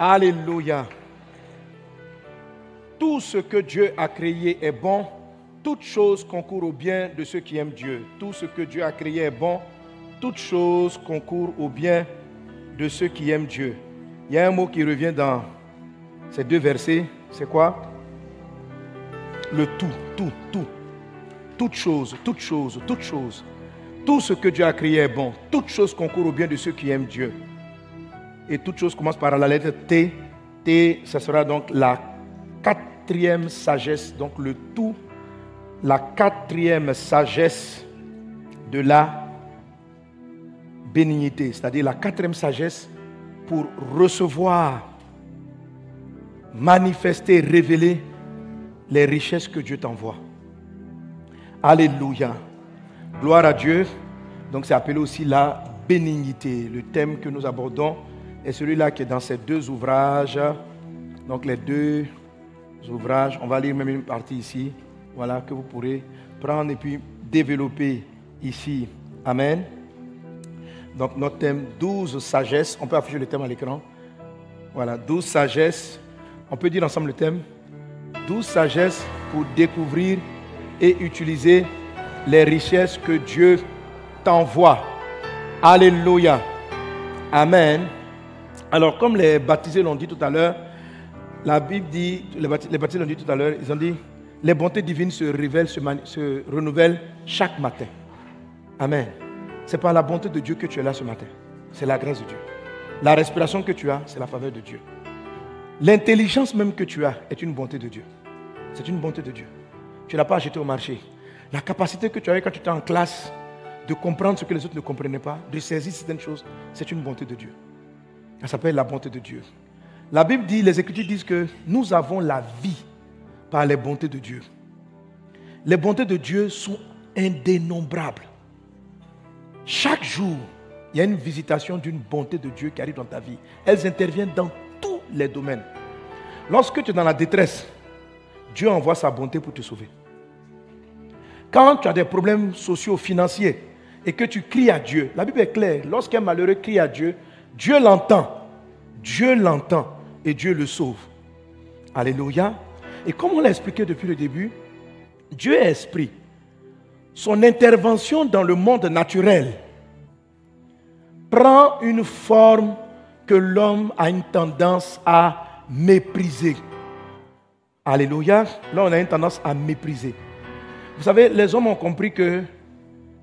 Alléluia. Tout ce que Dieu a créé est bon. Toute chose concourt au bien de ceux qui aiment Dieu. Tout ce que Dieu a créé est bon. Toute chose concourt au bien de ceux qui aiment Dieu. Il y a un mot qui revient dans ces deux versets. C'est quoi? Le tout, tout, tout. Toute chose, toute chose, toute chose. Tout ce que Dieu a créé est bon. Toute chose concourt au bien de ceux qui aiment Dieu. Et toute chose commence par la lettre T. T, ce sera donc la quatrième sagesse, donc le tout, la quatrième sagesse de la bénignité, c'est-à-dire la quatrième sagesse pour recevoir, manifester, révéler les richesses que Dieu t'envoie. Alléluia. Gloire à Dieu. Donc c'est appelé aussi la bénignité. Le thème que nous abordons est celui-là qui est dans ces deux ouvrages. Donc les deux ouvrages, on va lire même une partie ici, voilà, que vous pourrez prendre et puis développer ici. Amen. Donc notre thème 12 sagesse, on peut afficher le thème à l'écran. Voilà, 12 sagesse. On peut dire ensemble le thème 12 sagesse pour découvrir et utiliser les richesses que Dieu t'envoie. Alléluia. Amen. Alors, comme les baptisés l'ont dit tout à l'heure, la Bible dit, les baptisés l'ont dit tout à l'heure, ils ont dit, les bontés divines se révèlent, se, renouvellent chaque matin. Amen. C'est par la bonté de Dieu que tu es là ce matin. C'est la grâce de Dieu. La respiration que tu as, c'est la faveur de Dieu. L'intelligence même que tu as est une bonté de Dieu. C'est une bonté de Dieu. Tu ne l'as pas acheté au marché. La capacité que tu avais quand tu étais en classe de comprendre ce que les autres ne comprenaient pas, de saisir certaines choses, c'est une bonté de Dieu. Ça s'appelle la bonté de Dieu. La Bible dit, les Écritures disent que nous avons la vie par les bontés de Dieu. Les bontés de Dieu sont indénombrables. Chaque jour, il y a une visitation d'une bonté de Dieu qui arrive dans ta vie. Elles interviennent dans tous les domaines. Lorsque tu es dans la détresse, Dieu envoie sa bonté pour te sauver. Quand tu as des problèmes sociaux, financiers, et que tu cries à Dieu, la Bible est claire, lorsqu'un malheureux crie à Dieu, Dieu l'entend. Dieu l'entend et Dieu le sauve. Alléluia. Et comme on l'a expliqué depuis le début, Dieu est esprit. Son intervention dans le monde naturel prend une forme que l'homme a une tendance à mépriser. Alléluia. Là, on a une tendance à mépriser. Vous savez, les hommes ont compris que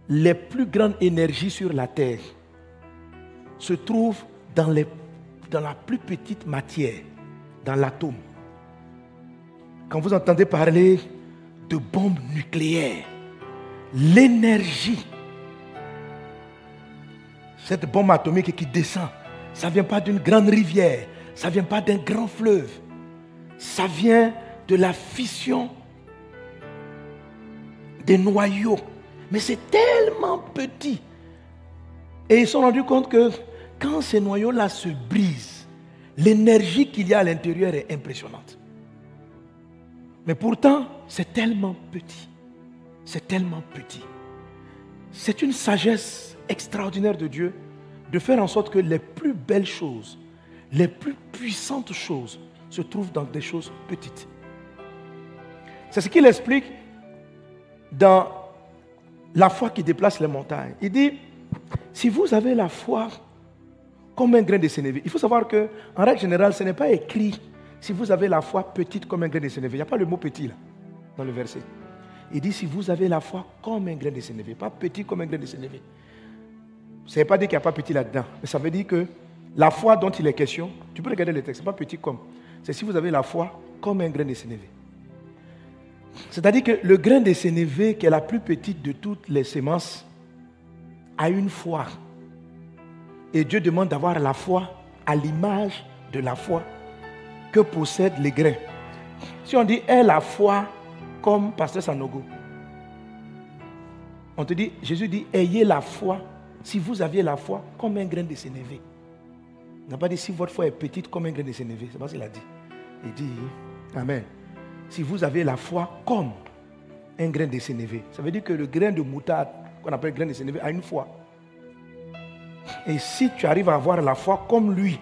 les plus grandes énergies sur la terre se les, dans la plus petite matière, dans l'atome. Quand vous entendez parler de bombes nucléaires, l'énergie, cette bombe atomique qui descend, ça ne vient pas d'une grande rivière, ça ne vient pas d'un grand fleuve, ça vient de la fission des noyaux. Mais c'est tellement petit. Et ils se sont rendus compte que quand ces noyaux-là se brisent, l'énergie qu'il y a à l'intérieur est impressionnante. Mais pourtant, c'est tellement petit. C'est tellement petit. C'est une sagesse extraordinaire de Dieu de faire en sorte que les plus belles choses, les plus puissantes choses se trouvent dans des choses petites. C'est ce qu'il explique dans la foi qui déplace les montagnes. Il dit, si vous avez la foi comme un grain de sénévé, il faut savoir que, en règle générale, ce n'est pas écrit si vous avez la foi petite comme un grain de sénévé. Il n'y a pas le mot petit là, dans le verset. Il dit, si vous avez la foi comme un grain de sénévé, pas petit comme un grain de sénévé. Ça ne veut pas dire qu'il n'y a pas petit là-dedans, mais ça veut dire que la foi dont il est question, tu peux regarder le texte, ce n'est pas petit comme. C'est si vous avez la foi comme un grain de sénévé. C'est-à-dire que le grain de sénévé, qui est la plus petite de toutes les semences, a une foi. Et Dieu demande d'avoir la foi à l'image de la foi que possèdent les grains. Si on dit est la foi comme Pasteur Sanogo, on te dit, Jésus dit, ayez la foi, si vous aviez la foi comme un grain de sénévé. Il n'a pas dit si votre foi est petite comme un grain de sénévé. C'est pas ce qu'il a dit. Il dit, Amen si vous avez la foi comme un grain de sénévé. Ça veut dire que le grain de moutarde, qu'on appelle grain de sénévé, a une foi. Et si tu arrives à avoir la foi comme lui,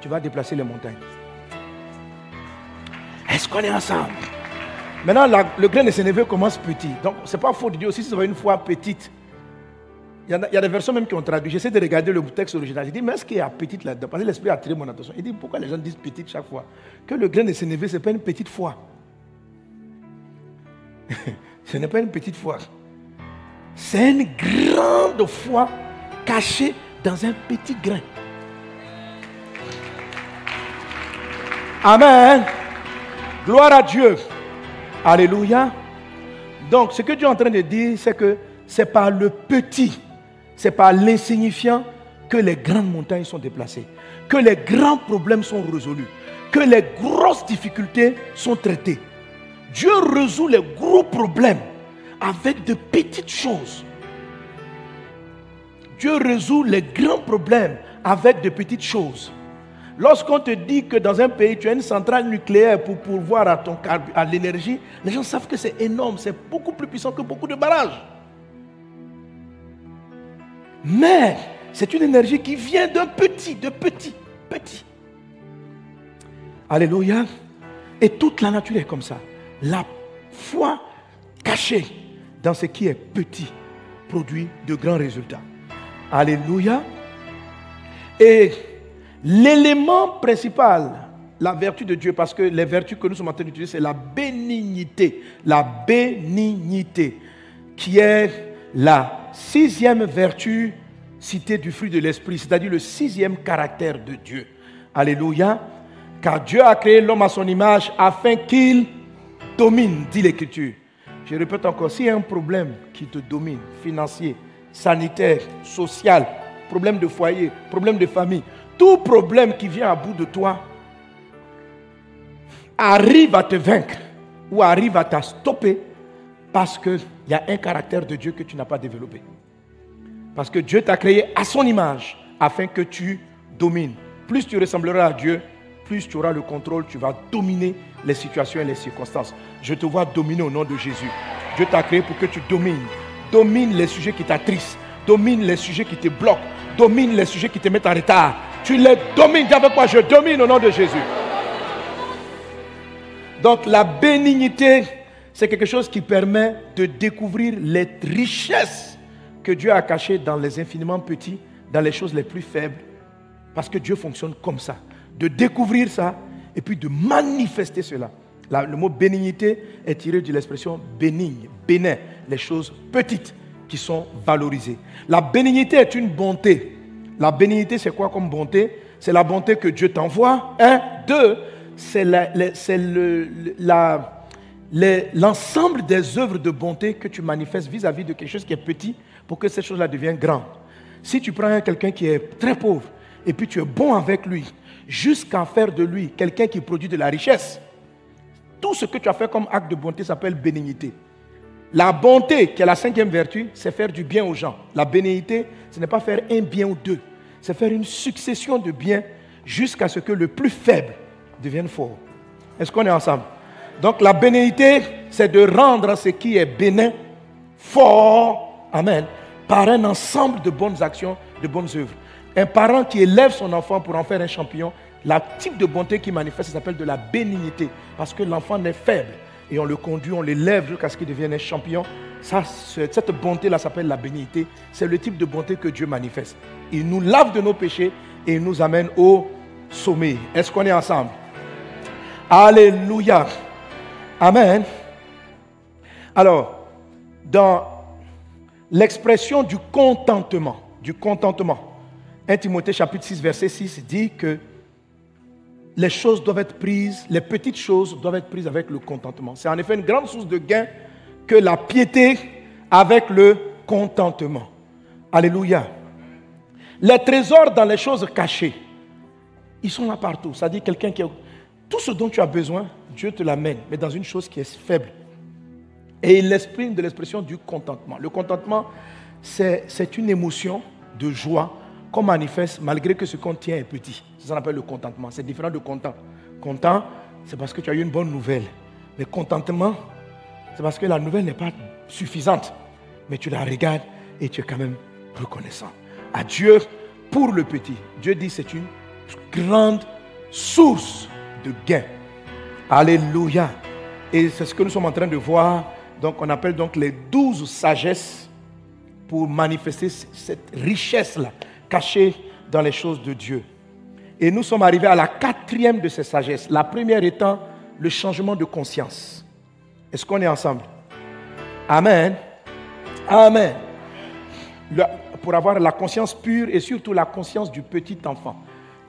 tu vas déplacer les montagnes. Est-ce qu'on est ensemble? Maintenant, le grain de Sénévé commence petit. Donc, ce n'est pas faux de dire aussi si va une fois petite. Il y, a, des versions même qui ont traduit. J'essaie de regarder le texte original. Je dis, mais est-ce qu'il y a petite là-dedans? Parce que l'esprit a attiré mon attention. Il dit, pourquoi les gens disent petite chaque fois? Que le grain de Sénévé, ce n'est pas une petite foi. ce n'est pas une petite foi. C'est une grande foi cachée dans un petit grain. Amen. Gloire à Dieu. Alléluia. Donc, ce que Dieu est en train de dire, c'est que c'est par le petit, c'est par l'insignifiant que les grandes montagnes sont déplacées, que les grands problèmes sont résolus, que les grosses difficultés sont traitées. Dieu résout les gros problèmes avec de petites choses. Dieu résout les grands problèmes avec de petites choses. Lorsqu'on te dit que dans un pays, tu as une centrale nucléaire pour pourvoir à, ton, à l'énergie, les gens savent que c'est énorme, c'est beaucoup plus puissant que beaucoup de barrages. Mais c'est une énergie qui vient d'un petit, de petit, petit. Alléluia. Et toute la nature est comme ça. La foi cachée dans ce qui est petit produit de grands résultats. Alléluia. Et l'élément principal, la vertu de Dieu, parce que les vertus que nous sommes en train d'utiliser, c'est la bénignité. La bénignité, qui est la sixième vertu citée du fruit de l'esprit, c'est-à-dire le sixième caractère de Dieu. Alléluia. Car Dieu a créé l'homme à son image afin qu'il domine, dit l'Écriture. Je répète encore, s'il y a un problème qui te domine, financier, sanitaire, social, problème de foyer, problème de famille, tout problème qui vient à bout de toi arrive à te vaincre ou arrive à te stopper parce qu'il y a un caractère de Dieu que tu n'as pas développé. Parce que Dieu t'a créé à son image afin que tu domines. Plus tu ressembleras à Dieu, plus tu auras le contrôle, tu vas dominer les situations et les circonstances. Je te vois dominer au nom de Jésus. Dieu t'a créé pour que tu domines domine les sujets qui t'attristent, domine les sujets qui te bloquent, domine les sujets qui te mettent en retard. Tu les domines. Dis avec moi, je domine au nom de Jésus. Donc la bénignité, c'est quelque chose qui permet de découvrir les richesses que Dieu a cachées dans les infiniment petits, dans les choses les plus faibles. Parce que Dieu fonctionne comme ça. De découvrir ça et puis de manifester cela le mot bénignité est tiré de l'expression bénigne, bénin, les choses petites qui sont valorisées. La bénignité est une bonté. La bénignité, c'est quoi comme bonté? C'est la bonté que Dieu t'envoie. Un. Deux, c'est l'ensemble des œuvres de bonté que tu manifestes vis-à-vis de quelque chose qui est petit pour que cette chose-là devienne grande. Si tu prends quelqu'un qui est très pauvre et puis tu es bon avec lui, jusqu'à faire de lui quelqu'un qui produit de la richesse, tout ce que tu as fait comme acte de bonté s'appelle bénignité. La bonté, qui est la cinquième vertu, c'est faire du bien aux gens. La bénignité, ce n'est pas faire un bien ou deux, c'est faire une succession de biens jusqu'à ce que le plus faible devienne fort. Est-ce qu'on est ensemble? Donc la bénignité, c'est de rendre ce qui est bénin fort, amen, par un ensemble de bonnes actions, de bonnes œuvres. Un parent qui élève son enfant pour en faire un champion, la type de bonté qui manifeste s'appelle de la bénignité. Parce que l'enfant est faible. Et on le conduit, on l'élève jusqu'à ce qu'il devienne un champion. Ça, cette bonté-là s'appelle la bénignité. C'est le type de bonté que Dieu manifeste. Il nous lave de nos péchés et il nous amène au sommet. Est-ce qu'on est ensemble? Alléluia. Amen. Alors, dans l'expression du contentement, du contentement, 1 Timothée chapitre 6, verset 6 dit que les choses doivent être prises, les petites choses doivent être prises avec le contentement. C'est en effet une grande source de gain que la piété avec le contentement. Alléluia. Les trésors dans les choses cachées, ils sont là partout. Ça dit quelqu'un qui a... Tout ce dont tu as besoin, Dieu te l'amène, mais dans une chose qui est faible. Et il l'exprime de l'expression du contentement. Le contentement, c'est une émotion de joie qu'on manifeste malgré que ce qu'on tient est petit. Ça qu'on appelle le contentement. C'est différent de content. Content, c'est parce que tu as eu une bonne nouvelle. Mais contentement, c'est parce que la nouvelle n'est pas suffisante. Mais tu la regardes et tu es quand même reconnaissant. À Dieu pour le petit. Dieu dit c'est une grande source de gain. Alléluia. Et c'est ce que nous sommes en train de voir. Donc on appelle donc les douze sagesses pour manifester cette richesse-là cachée dans les choses de Dieu. Et nous sommes arrivés à la quatrième de ces sagesses. La première étant le changement de conscience. Est-ce qu'on est ensemble? Amen. Amen. pour avoir la conscience pure et surtout la conscience du petit enfant.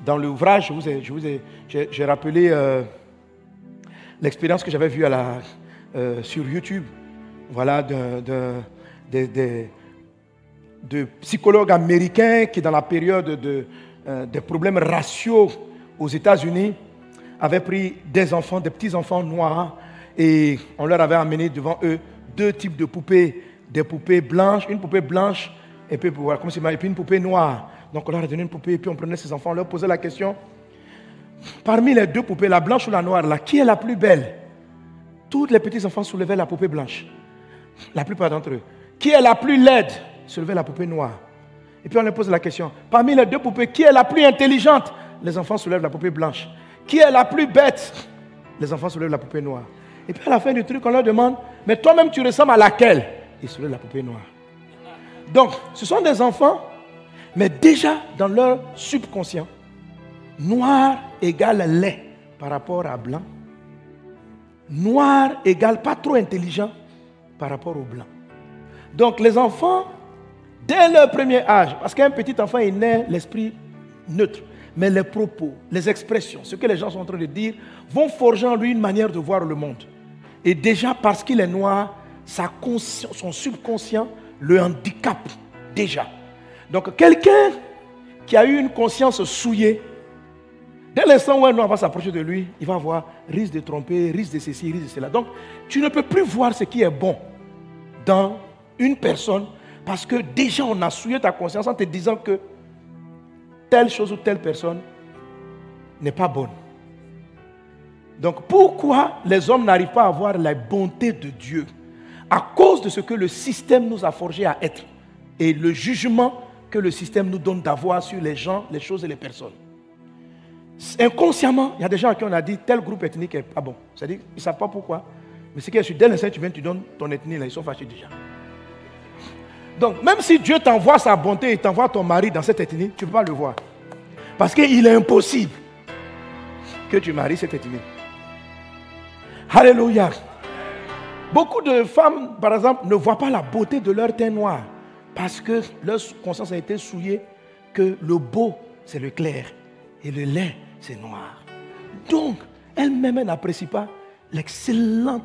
Dans l'ouvrage, je vous ai, j'ai, rappelé euh, l'expérience que j'avais vue euh, sur YouTube, voilà, de, de, psychologues américains qui, dans la période de, euh, des problèmes raciaux aux États-Unis, avaient pris des enfants, des petits enfants noirs, et on leur avait amené devant eux deux types de poupées, des poupées blanches, une poupée blanche et puis, et puis une poupée noire. Donc on leur a donné une poupée et puis on prenait ces enfants, on leur posait la question, parmi les deux poupées, la blanche ou la noire, qui est la plus belle? Tous les petits enfants soulevaient la poupée blanche, la plupart d'entre eux. Qui est la plus laide? Soulevaient la poupée noire. Et puis on leur pose la question, parmi les deux poupées, qui est la plus intelligente? Les enfants soulèvent la poupée blanche. Qui est la plus bête? Les enfants soulèvent la poupée noire. Et puis à la fin du truc, on leur demande, mais toi-même tu ressembles à laquelle? Ils soulèvent la poupée noire. Donc, ce sont des enfants, mais déjà dans leur subconscient, noir égale lait par rapport à blanc. Noir égale pas trop intelligent par rapport au blanc. Donc les enfants, dès leur premier âge, parce qu'un petit enfant est né l'esprit neutre, mais les propos, les expressions, ce que les gens sont en train de dire, vont forger en lui une manière de voir le monde. Et déjà, parce qu'il est noir, sa son subconscient le handicap déjà. Donc, quelqu'un qui a eu une conscience souillée, dès l'instant où un noir va s'approcher de lui, il va avoir risque de tromper, risque de ceci, risque de cela. Donc, tu ne peux plus voir ce qui est bon dans une personne parce que déjà on a souillé ta conscience en te disant que telle chose ou telle personne n'est pas bonne. Donc pourquoi les hommes n'arrivent pas à voir la bonté de Dieu? À cause de ce que le système nous a forgé à être et le jugement que le système nous donne d'avoir sur les gens, les choses et les personnes. Inconsciemment, il y a des gens à qui on a dit tel groupe ethnique est pas bon. C'est-à-dire qu'ils ne savent pas pourquoi. Mais c'est que dès l'instant tu viens, tu donnes ton ethnie, là, ils sont fâchés déjà. Donc, même si Dieu t'envoie sa bonté et t'envoie ton mari dans cette ethnie, tu ne peux pas le voir. Parce qu'il est impossible que tu maries cette ethnie. Alléluia. Beaucoup de femmes, par exemple, ne voient pas la beauté de leur teint noir parce que leur conscience a été souillée que le beau, c'est le clair et le lait, c'est noir. Donc, elles-mêmes n'apprécient pas l'excellent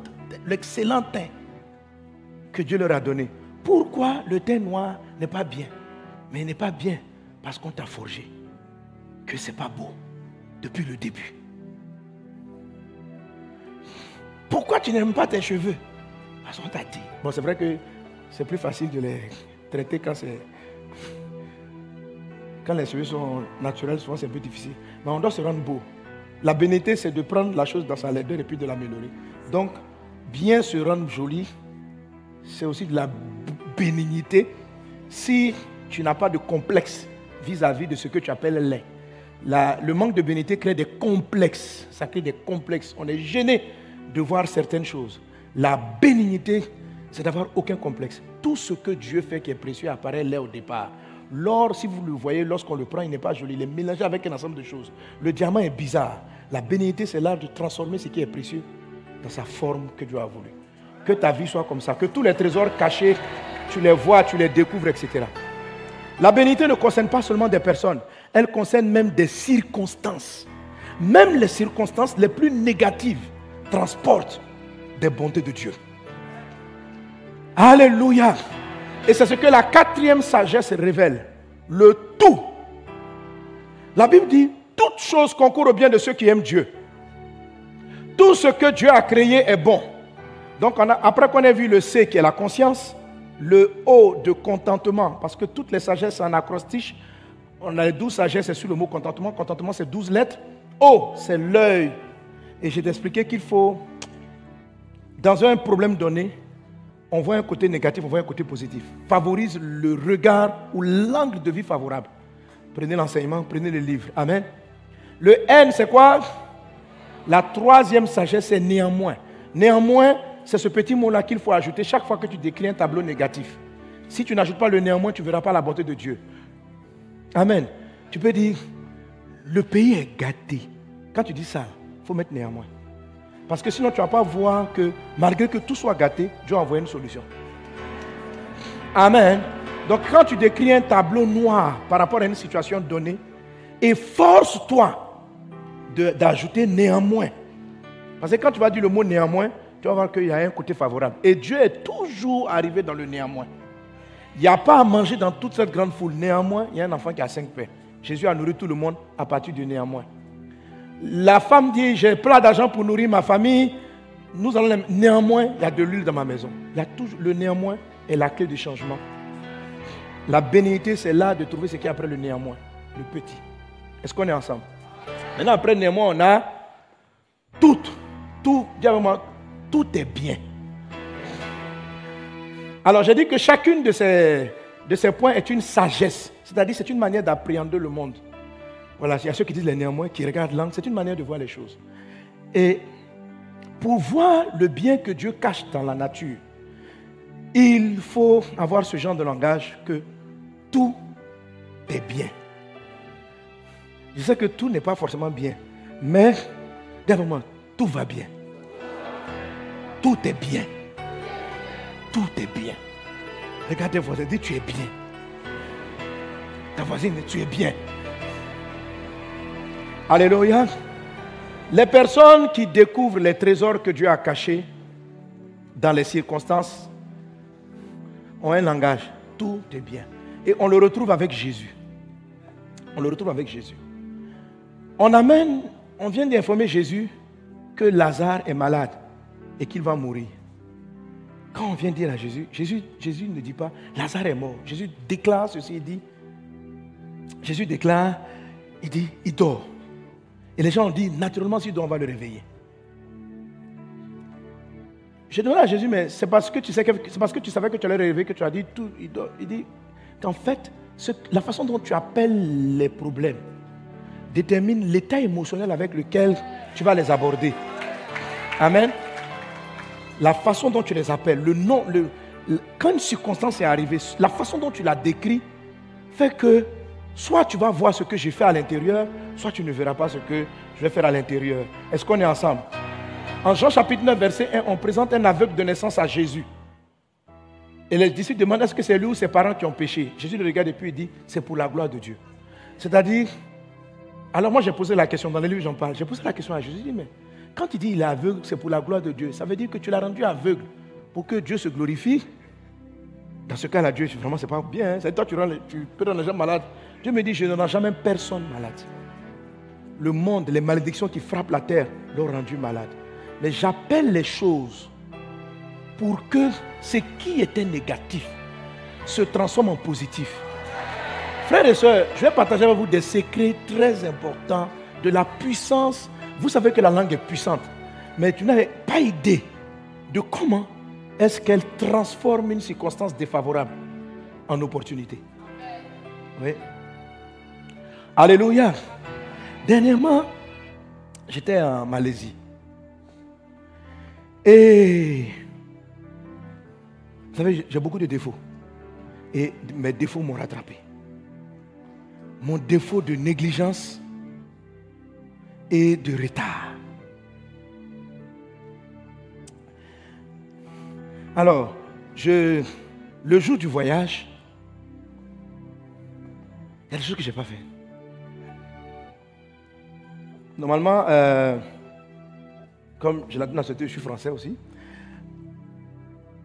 teint que Dieu leur a donné. Pourquoi le teint noir n'est pas bien? Mais il n'est pas bien parce qu'on t'a forgé que c'est pas beau depuis le début. Pourquoi tu n'aimes pas tes cheveux? Parce qu'on t'a dit. Bon, c'est vrai que c'est plus facile de les traiter quand c'est. Quand les cheveux sont naturels, souvent c'est un peu difficile. Mais on doit se rendre beau. La bénédiction, c'est de prendre la chose dans sa laideur et puis de l'améliorer. Donc, bien se rendre joli, c'est aussi de la bénignité si tu n'as pas de complexe vis-à-vis de ce que tu appelles lait. le manque de bénignité crée des complexes. Ça crée des complexes. On est gêné de voir certaines choses. La bénignité, c'est d'avoir aucun complexe. Tout ce que Dieu fait qui est précieux apparaît là au départ. L'or, si vous le voyez, lorsqu'on le prend, il n'est pas joli. Il est mélangé avec un ensemble de choses. Le diamant est bizarre. La bénignité, c'est l'art de transformer ce qui est précieux dans sa forme que Dieu a voulu. Que ta vie soit comme ça. Que tous les trésors cachés, tu les vois, tu les découvres, etc. La bénignité ne concerne pas seulement des personnes. Elle concerne même des circonstances. Même les circonstances les plus négatives transporte des bontés de Dieu. Alléluia. Et c'est ce que la quatrième sagesse révèle. Le tout. La Bible dit, toute chose concourt au bien de ceux qui aiment Dieu. Tout ce que Dieu a créé est bon. Donc après qu'on ait vu le C qui est la conscience, le O de contentement, parce que toutes les sagesses en acrostiche, on a les douze sagesses sur le mot contentement. Contentement, c'est douze lettres. O, c'est l'œil et j'ai expliqué qu'il faut, dans un problème donné, on voit un côté négatif, on voit un côté positif. Favorise le regard ou l'angle de vie favorable. Prenez l'enseignement, prenez les livres. Amen. Le N, c'est quoi? La troisième sagesse, c'est néanmoins. Néanmoins, c'est ce petit mot-là qu'il faut ajouter chaque fois que tu décris un tableau négatif. Si tu n'ajoutes pas le néanmoins, tu ne verras pas la bonté de Dieu. Amen. Tu peux dire, le pays est gâté. Quand tu dis ça, il faut mettre néanmoins. Parce que sinon, tu ne vas pas voir que malgré que tout soit gâté, Dieu a envoyé une solution. Amen. Donc quand tu décris un tableau noir par rapport à une situation donnée, efforce-toi d'ajouter néanmoins. Parce que quand tu vas dire le mot néanmoins, tu vas voir qu'il y a un côté favorable. Et Dieu est toujours arrivé dans le néanmoins. Il n'y a pas à manger dans toute cette grande foule. Néanmoins, il y a un enfant qui a cinq pères. Jésus a nourri tout le monde à partir du néanmoins. La femme dit, j'ai plein d'argent pour nourrir ma famille. Nous allons néanmoins, il y a de l'huile dans ma maison. Le néanmoins est la clé du changement. La bénédiction, c'est là de trouver ce qui est après le néanmoins, le petit. Est-ce qu'on est ensemble? Maintenant, après néanmoins, on a tout. Tout, tout est bien. Alors, j'ai dit que chacune de ces, de ces points est une sagesse. C'est-à-dire, c'est une manière d'appréhender le monde. Voilà, il y a ceux qui disent les néanmoins, qui regardent l'angle. C'est une manière de voir les choses. Et pour voir le bien que Dieu cache dans la nature, il faut avoir ce genre de langage que tout est bien. Je sais que tout n'est pas forcément bien, mais, moi tout va bien. Tout est bien. Tout est bien. Regardez voisin, dit tu es bien. Ta voisine tu es bien. Alléluia. Les personnes qui découvrent les trésors que Dieu a cachés dans les circonstances ont un langage. Tout est bien. Et on le retrouve avec Jésus. On le retrouve avec Jésus. On amène, on vient d'informer Jésus que Lazare est malade et qu'il va mourir. Quand on vient dire à Jésus, Jésus, Jésus ne dit pas, Lazare est mort. Jésus déclare ceci, il dit, Jésus déclare, il dit, il dort. Et les gens ont dit, naturellement, s'il dort, on va le réveiller. J'ai demandé à Jésus, mais c'est parce que tu sais que, c'est parce que tu savais que tu allais réveiller que tu as dit tout, il dort. Il dit qu'en fait, la façon dont tu appelles les problèmes détermine l'état émotionnel avec lequel tu vas les aborder. Amen la façon dont tu les appelles, le nom, le, quand une circonstance est arrivée, la façon dont tu la décris fait que soit tu vas voir ce que j'ai fait à l'intérieur, soit tu ne verras pas ce que je vais faire à l'intérieur. Est-ce qu'on est ensemble? En Jean chapitre 9, verset 1, on présente un aveugle de naissance à Jésus. Et les disciples demandent est-ce que c'est lui ou ses parents qui ont péché? Jésus le regarde et puis il dit c'est pour la gloire de Dieu. C'est-à-dire, alors moi j'ai posé la question, dans les livres j'en parle, j'ai posé la question à Jésus, dit mais quand il dit il est aveugle, c'est pour la gloire de Dieu. Ça veut dire que tu l'as rendu aveugle pour que Dieu se glorifie. Dans ce cas-là, Dieu, vraiment, c'est pas bien. Hein. C'est toi, tu, tu peux rendre les gens malades. Dieu me dit, je ne rends jamais personne malade. Le monde, les malédictions qui frappent la terre l'ont rendu malade. Mais j'appelle les choses pour que ce qui était négatif se transforme en positif. Frères et sœurs, je vais partager avec vous des secrets très importants de la puissance vous savez que la langue est puissante, mais tu n'avais pas idée de comment est-ce qu'elle transforme une circonstance défavorable en opportunité. Oui. Alléluia. Dernièrement, j'étais en Malaisie. Et vous savez, j'ai beaucoup de défauts. Et mes défauts m'ont rattrapé. Mon défaut de négligence et de retard. Alors, je, le jour du voyage, il y a des choses que je n'ai pas fait. Normalement, euh, comme je l'ai dit je suis français aussi.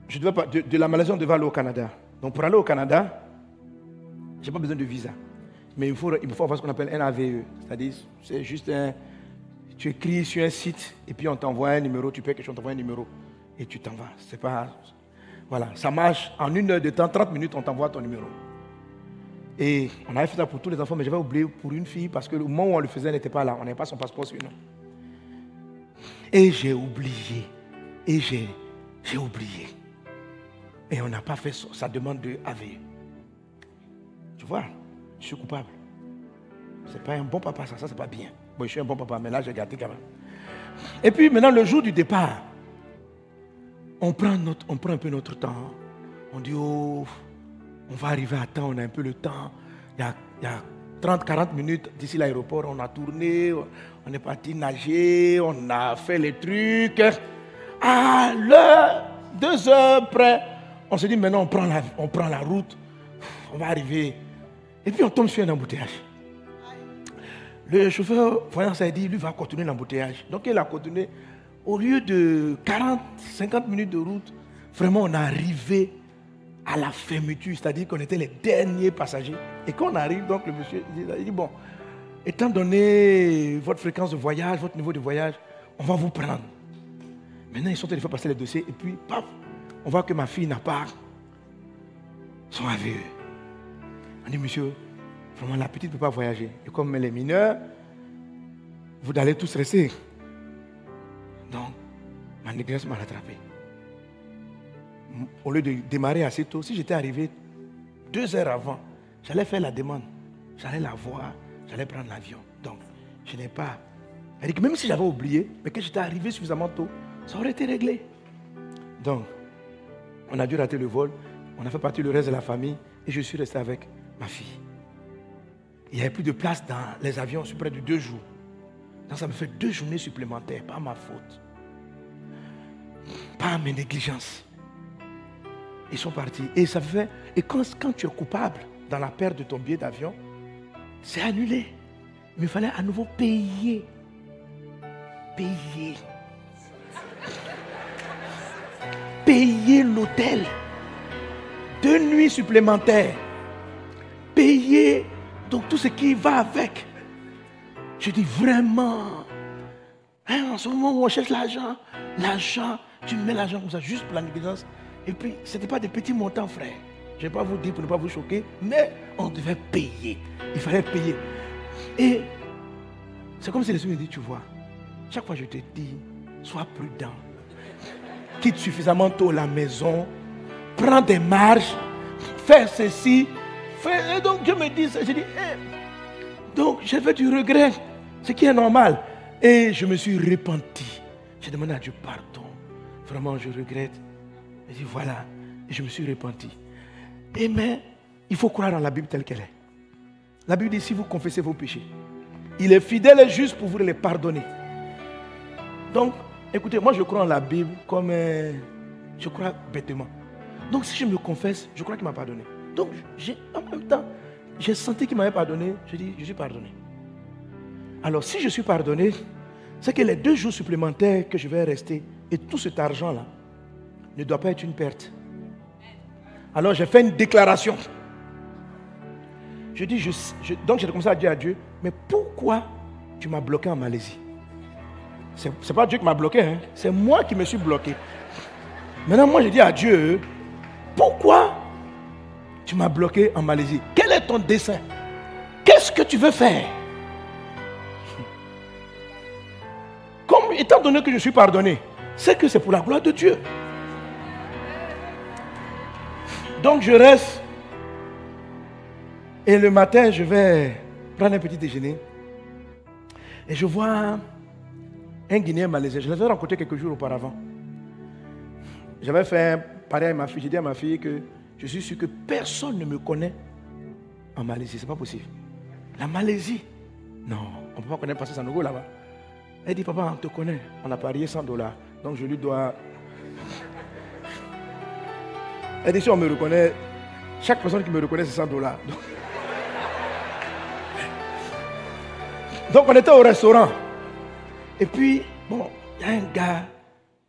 Je devais de, la Malaisie, on devait aller au Canada. Donc pour aller au Canada, je n'ai pas besoin de visa. Mais il, faut, il me faut avoir ce qu'on appelle un AVE. C'est-à-dire, c'est juste un, tu écris sur un site et puis on t'envoie un numéro, tu payes quelque chose, on t'envoie un numéro et tu t'en vas. C'est pas. Voilà, ça marche. En une heure de temps, 30 minutes, on t'envoie ton numéro. Et on avait fait ça pour tous les enfants, mais j'avais oublié pour une fille parce que le moment où on le faisait, elle n'était pas là. On n'avait pas son passeport sur nous. Et j'ai oublié. Et j'ai, j'ai oublié. Et on n'a pas fait sa demande de AV. Tu vois, je suis coupable. c'est pas un bon papa, ça, ça c'est pas bien. Je suis un bon papa, mais là, j'ai gâté quand même. Et puis maintenant, le jour du départ, on prend, notre, on prend un peu notre temps. On dit, oh, on va arriver à temps, on a un peu le temps. Il y a, il y a 30, 40 minutes d'ici l'aéroport, on a tourné, on est parti nager, on a fait les trucs. À l'heure, deux heures près, on se dit maintenant on prend la, on prend la route, on va arriver. Et puis on tombe sur un embouteillage. Le chauffeur, voyant ça, il dit, lui va continuer l'embouteillage. Donc il a continué. Au lieu de 40, 50 minutes de route, vraiment on est arrivé à la fermeture, c'est-à-dire qu'on était les derniers passagers. Et quand on arrive, donc le monsieur il dit, bon, étant donné votre fréquence de voyage, votre niveau de voyage, on va vous prendre. Maintenant, ils sont allés faire passer les dossiers et puis, paf, on voit que ma fille n'a pas son AVE. On dit, monsieur, vraiment, la petite ne peut pas voyager. Et comme elle est mineure, vous allez tous rester. Donc, ma négligence m'a rattrapé. Au lieu de démarrer assez tôt, si j'étais arrivé deux heures avant, j'allais faire la demande. J'allais la voir, j'allais prendre l'avion. Donc, je n'ai pas. Même si j'avais oublié, mais que j'étais arrivé suffisamment tôt, ça aurait été réglé. Donc, on a dû rater le vol, on a fait partie le reste de la famille et je suis resté avec ma fille. Il n'y avait plus de place dans les avions sur près de deux jours. Donc ça me fait deux journées supplémentaires, pas ma faute. Pas mes négligences. Ils sont partis. Et ça fait. Et quand, tu es coupable dans la perte de ton billet d'avion, c'est annulé. Mais il fallait à nouveau payer. Payer. Payer l'hôtel. Deux nuits supplémentaires. Payer donc tout ce qui va avec. Je dis vraiment. Hein, en ce moment où on cherche l'argent, l'argent, tu mets l'argent comme ça juste pour la négligence. Et puis, ce n'était pas des petits montants, frère. Je ne vais pas vous dire pour ne pas vous choquer, mais on devait payer. Il fallait payer. Et c'est comme si les me dit, tu vois, chaque fois je te dis, sois prudent. Quitte suffisamment tôt la maison, prends des marges, fais ceci. Et donc je me dis, je dis, eh. donc j'ai fait du regret, ce qui est normal. Et je me suis repenti. J'ai demandé à Dieu pardon. Vraiment, je regrette. Je dis, voilà. Je me suis repenti. Et mais, il faut croire en la Bible telle qu'elle est. La Bible dit, si vous confessez vos péchés, il est fidèle et juste pour vous les pardonner. Donc, écoutez, moi je crois en la Bible comme je crois bêtement. Donc si je me confesse, je crois qu'il m'a pardonné. Donc, en même temps, j'ai senti qu'il m'avait pardonné. Je dis, je suis pardonné. Alors, si je suis pardonné, c'est que les deux jours supplémentaires que je vais rester et tout cet argent-là ne doit pas être une perte. Alors, j'ai fait une déclaration. Je dis, je, donc j'ai commencé à dire à Dieu, mais pourquoi tu m'as bloqué en Malaisie? Ce n'est pas Dieu qui m'a bloqué, hein. c'est moi qui me suis bloqué. Maintenant, moi, je dis à Dieu, pourquoi tu m'as bloqué en Malaisie Quel est ton dessein Qu'est-ce que tu veux faire? Comme étant donné que je suis pardonné, c'est que c'est pour la gloire de Dieu. Donc je reste. Et le matin, je vais prendre un petit déjeuner. Et je vois un Guinéen malaisien. Je l'avais rencontré quelques jours auparavant. J'avais fait pareil à ma fille. J'ai dit à ma fille que je suis sûr que personne ne me connaît en Malaisie. Ce n'est pas possible. La Malaisie, non, on ne peut pas connaître Pasteur Sanogo là-bas. Elle dit, papa, on te connaît. On a parié 100 dollars. Donc je lui dois. Elle dit, si on me reconnaît, chaque personne qui me reconnaît, c'est 100 dollars. Donc on était au restaurant. Et puis, bon, il y a un gars,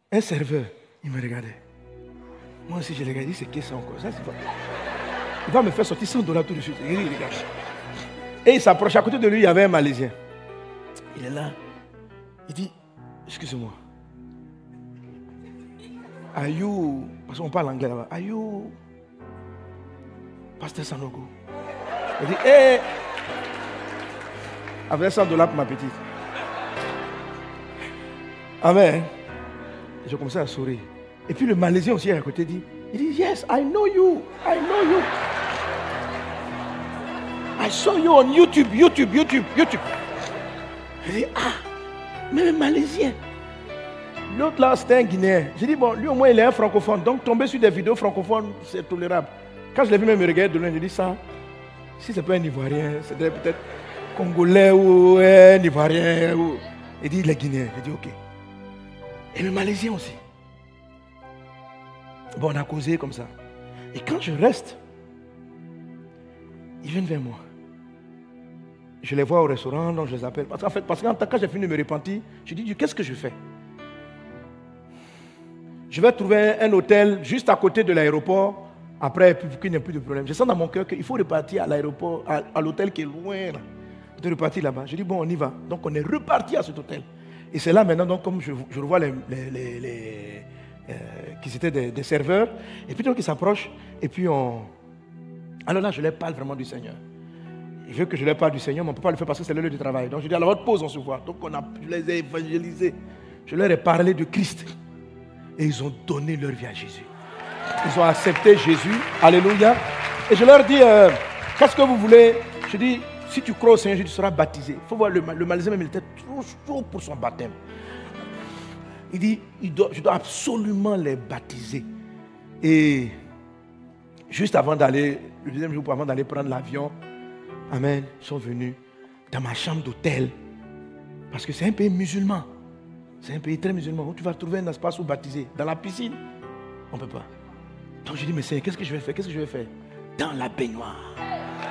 un serveur, il me regardait. Moi aussi, je l'ai regardé, c'est qui ça encore ça, Il va me faire sortir 100 dollars tout de suite. Il regarde. Et il s'approche. À côté de lui, il y avait un Malaisien. Il est là. Il dit, excusez-moi. Are you, parce qu'on parle anglais là-bas, are you Pasteur Sanogo? Il dit, hé, avec 100 dollars pour ma petite. Amen. Je commençais à sourire. Et puis le Malaisien aussi à côté dit, il dit, yes, I know you, I know you. I saw you on YouTube, YouTube, YouTube, YouTube. J'ai dit, ah, mais un Malaisien. L'autre là, c'était un Guinéen. J'ai dit, bon, lui au moins, il est un francophone. Donc, tomber sur des vidéos francophones, c'est tolérable. Quand je l'ai vu même me regarder de loin, j'ai dit, ça, si c'est pas un Ivoirien, c'est peut-être Congolais ou un Ivoirien. Ou... Il dit, il est Guinéen. J'ai dit, ok. Et le Malaisien aussi. Bon, on a causé comme ça. Et quand je reste, ils viennent vers moi. Je les vois au restaurant, donc je les appelle. Parce qu'en fait, parce que quand j'ai fini de me repentir, je dis, qu'est-ce que je fais? Je vais trouver un hôtel juste à côté de l'aéroport, après, qu'il n'y ait plus de problème. Je sens dans mon cœur qu'il faut repartir à l'aéroport, à, l'hôtel qui est loin, là. De repartir là-bas. Je dis, bon, on y va. Donc, on est reparti à cet hôtel. Et c'est là maintenant, donc, comme je, je revois les, les, euh, qui étaient des, serveurs, et puis donc ils s'approchent, et puis on... Alors là, je leur parle vraiment du Seigneur. Il veut que je leur parle du Seigneur, mais on ne peut pas le faire parce que c'est le lieu du travail. Donc je dis, votre pause, on se voit. Donc on a, je les ai évangélisés. Je leur ai parlé de Christ. Et ils ont donné leur vie à Jésus. Ils ont accepté Jésus. Alléluia. Et je leur dis, euh, qu'est-ce que vous voulez? Je dis, si tu crois au Seigneur, tu seras baptisé. Il faut voir, le, le Malaisien même, il était trop chaud pour son baptême. Il dit, je dois absolument les baptiser. Et juste avant d'aller, le deuxième jour, avant d'aller prendre l'avion, Amen, ils sont venus dans ma chambre d'hôtel. Parce que c'est un pays musulman. C'est un pays très musulman où tu vas trouver un espace où baptiser? Dans la piscine, on ne peut pas. Donc je dis, mais Seigneur, qu'est-ce que je vais faire? Qu'est-ce que je vais faire? Dans la baignoire.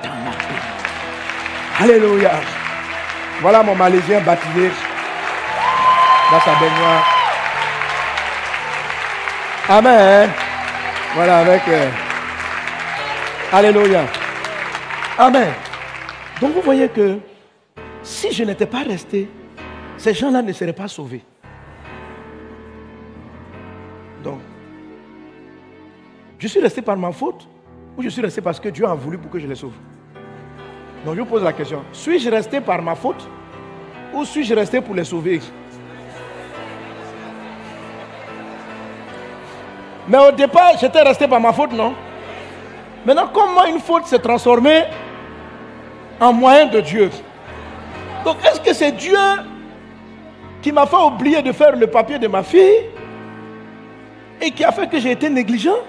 Dans la baignoire. Alléluia. Voilà mon Malaisien baptisé dans sa baignoire. Amen. Voilà, avec. Euh, Alléluia. Amen. Donc vous voyez que si je n'étais pas resté, ces gens-là ne seraient pas sauvés. Donc, je suis resté par ma faute ou je suis resté parce que Dieu a voulu pour que je les sauve? Donc je vous pose la question, suis-je resté par ma faute ou suis-je resté pour les sauver? Mais au départ, j'étais resté par ma faute, non? Maintenant, comment une faute s'est transformée en moyen de Dieu Donc, est-ce que c'est Dieu qui m'a fait oublier de faire le papier de ma fille et qui a fait que j'ai été négligent?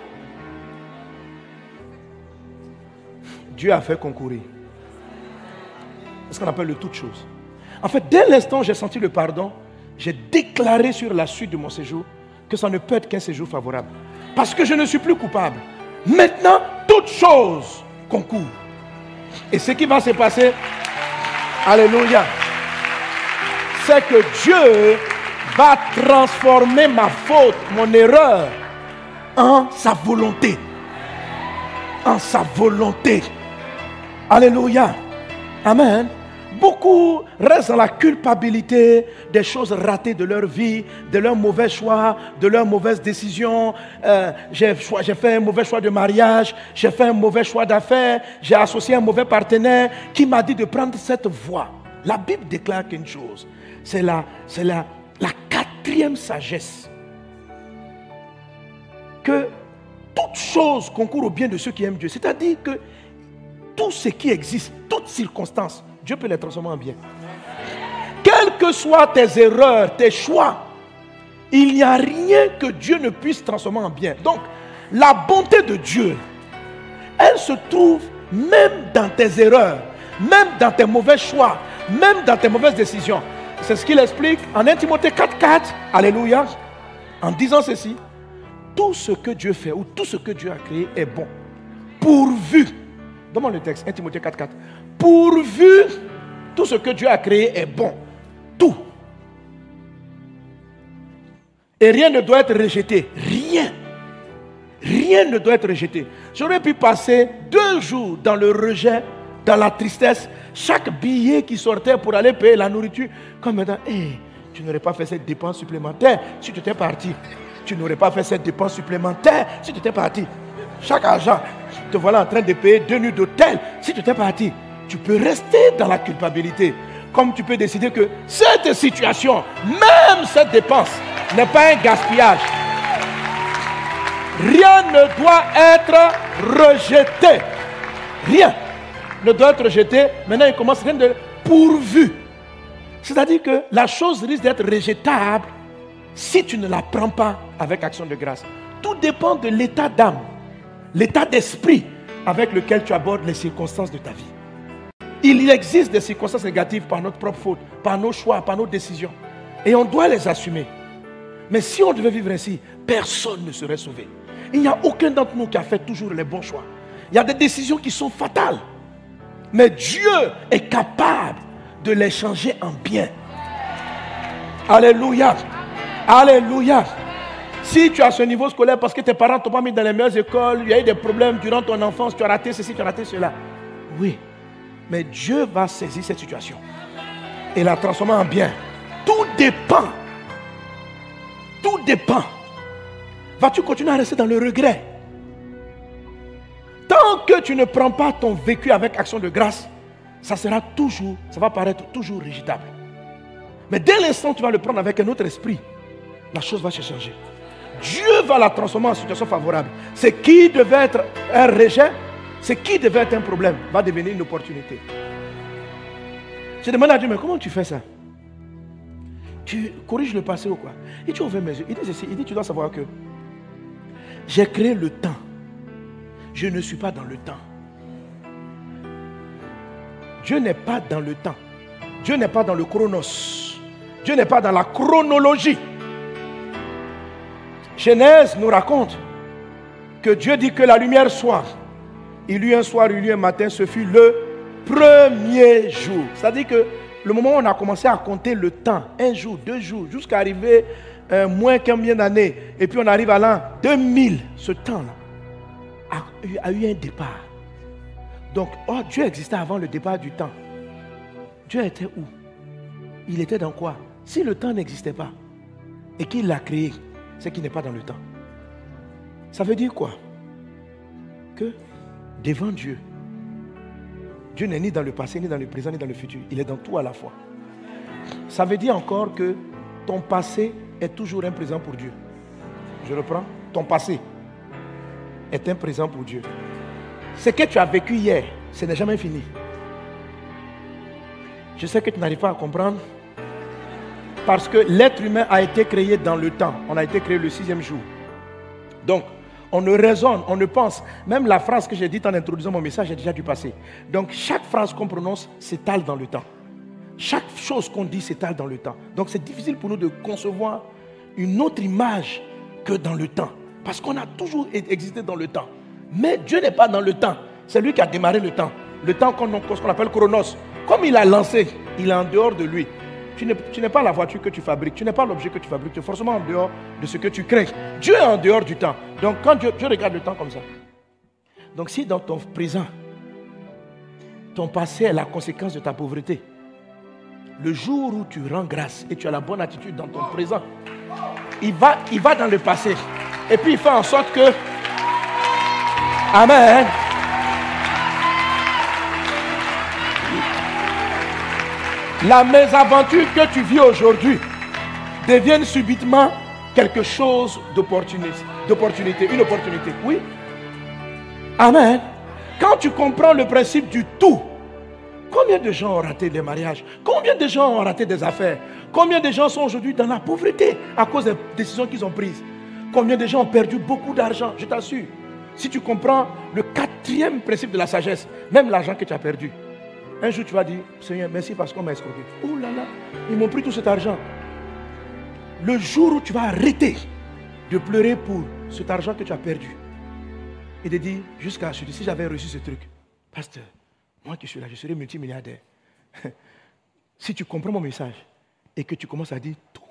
Dieu a fait concourir. C'est ce qu'on appelle le toute chose. En fait, dès l'instant où j'ai senti le pardon, j'ai déclaré sur la suite de mon séjour que ça ne peut être qu'un séjour favorable. Parce que je ne suis plus coupable. Maintenant, toute chose concourt. Et ce qui va se passer, Alléluia, c'est que Dieu va transformer ma faute, mon erreur, en sa volonté. En sa volonté. Alléluia. Amen. Beaucoup restent dans la culpabilité des choses ratées de leur vie, de leurs mauvais choix, de leurs mauvaises décisions. Euh, j'ai fait un mauvais choix de mariage, j'ai fait un mauvais choix d'affaires, j'ai associé un mauvais partenaire qui m'a dit de prendre cette voie. La Bible déclare qu'une chose, c'est la, la, la quatrième sagesse. Que toute chose concourt au bien de ceux qui aiment Dieu. C'est-à-dire que tout ce qui existe, toutes circonstances, Dieu peut les transformer en bien. Quelles que soient tes erreurs, tes choix, il n'y a rien que Dieu ne puisse transformer en bien. Donc, la bonté de Dieu, elle se trouve même dans tes erreurs, même dans tes mauvais choix, même dans tes mauvaises décisions. C'est ce qu'il explique en 1 Timothée 4.4. Alléluia. En disant ceci, tout ce que Dieu fait ou tout ce que Dieu a créé est bon. Pourvu. Donne-moi le texte, 1 Timothée 4.4 pourvu tout ce que Dieu a créé est bon. Tout. Et rien ne doit être rejeté. Rien. Rien ne doit être rejeté. J'aurais pu passer deux jours dans le rejet, dans la tristesse. Chaque billet qui sortait pour aller payer la nourriture, comme maintenant, tu n'aurais pas fait cette dépense supplémentaire si tu étais parti. Tu n'aurais pas fait cette dépense supplémentaire si tu étais parti. Chaque argent, te voilà en train de payer deux nuits d'hôtel si tu étais parti tu peux rester dans la culpabilité. Comme tu peux décider que cette situation, même cette dépense, n'est pas un gaspillage. Rien ne doit être rejeté. Rien. ne doit être rejeté. Maintenant, il commence rien de pourvu. C'est-à-dire que la chose risque d'être rejetable si tu ne la prends pas avec action de grâce. Tout dépend de l'état d'âme, l'état d'esprit avec lequel tu abordes les circonstances de ta vie. Il existe des circonstances négatives par notre propre faute, par nos choix, par nos décisions. Et on doit les assumer. Mais si on devait vivre ainsi, personne ne serait sauvé. Il n'y a aucun d'entre nous qui a fait toujours les bons choix. Il y a des décisions qui sont fatales. Mais Dieu est capable de les changer en bien. Alléluia. Alléluia. Si tu as ce niveau scolaire parce que tes parents t'ont pas mis dans les meilleures écoles, il y a eu des problèmes durant ton enfance, tu as raté ceci, tu as raté cela. Oui. Mais Dieu va saisir cette situation et la transformer en bien. Tout dépend. Tout dépend. Vas-tu continuer à rester dans le regret? Tant que tu ne prends pas ton vécu avec action de grâce, ça sera toujours, ça va paraître toujours rigidable. Mais dès l'instant où tu vas le prendre avec un autre esprit, la chose va se changer. Dieu va la transformer en situation favorable. Ce qui devait être un rejet, ce qui devait être un problème, va devenir une opportunité. Je demande à Dieu, mais comment tu fais ça? Tu corriges le passé ou quoi? Et tu ouvres mes yeux. Il dit il dit, tu dois savoir que j'ai créé le temps. Je ne suis pas dans le temps. Dieu n'est pas dans le temps. Dieu n'est pas dans le chronos. Dieu n'est pas dans la chronologie. Genèse nous raconte que Dieu dit que la lumière soit. Il y eut un soir, il y eut un matin, ce fut le premier jour. C'est-à-dire que le moment où on a commencé à compter le temps, un jour, deux jours, jusqu'à arriver euh, moins combien d'années, et puis on arrive à l'an 2000, ce temps-là a, a eu un départ. Donc, oh, Dieu existait avant le départ du temps. Dieu était où? Il était dans quoi? Si le temps n'existait pas et qu'il l'a créé, c'est qu'il n'est pas dans le temps. Ça veut dire quoi? Que devant Dieu, Dieu n'est ni dans le passé, ni dans le présent, ni dans le futur. Il est dans tout à la fois. Ça veut dire encore que ton passé est toujours un présent pour Dieu. Je reprends. Ton passé est un présent pour Dieu. Ce que tu as vécu hier, ce n'est jamais fini. Je sais que tu n'arrives pas à comprendre. Parce que l'être humain a été créé dans le temps. On a été créé le sixième jour. Donc, on ne raisonne, on ne pense. Même la phrase que j'ai dite en introduisant mon message est déjà du passé. Donc, chaque phrase qu'on prononce s'étale dans le temps. Chaque chose qu'on dit s'étale dans le temps. Donc, c'est difficile pour nous de concevoir une autre image que dans le temps. Parce qu'on a toujours existé dans le temps. Mais Dieu n'est pas dans le temps. C'est lui qui a démarré le temps. Le temps qu'on appelle Chronos. Comme il a lancé, il est en dehors de lui. Tu n'es pas la voiture que tu fabriques, tu n'es pas l'objet que tu fabriques, tu es forcément en dehors de ce que tu crées. Dieu est en dehors du temps. Donc quand Dieu, regarde le temps comme ça. Donc si dans ton présent, ton passé est la conséquence de ta pauvreté, le jour où tu rends grâce et tu as la bonne attitude dans ton présent, il va, il va dans le passé. Et puis il fait en sorte que Amen. La mésaventure que tu vis aujourd'hui devienne subitement quelque chose d'opportunité, une opportunité. Oui. Amen. Quand tu comprends le principe du tout, combien de gens ont raté des mariages? Combien de gens ont raté des affaires? Combien de gens sont aujourd'hui dans la pauvreté à cause des décisions qu'ils ont prises? Combien de gens ont perdu beaucoup d'argent? Je t'assure. Si tu comprends le quatrième principe de la sagesse, même l'argent que tu as perdu, un jour tu vas dire, Seigneur, merci parce qu'on m'a escroqué. Oh là là, ils m'ont pris tout cet argent. Le jour où tu vas arrêter de pleurer pour cet argent que tu as perdu et de dire, jusqu'à ce si j'avais reçu ce truc, pasteur, moi qui suis là, je serais multimilliardaire. si tu comprends mon message et que tu commences à dire tout,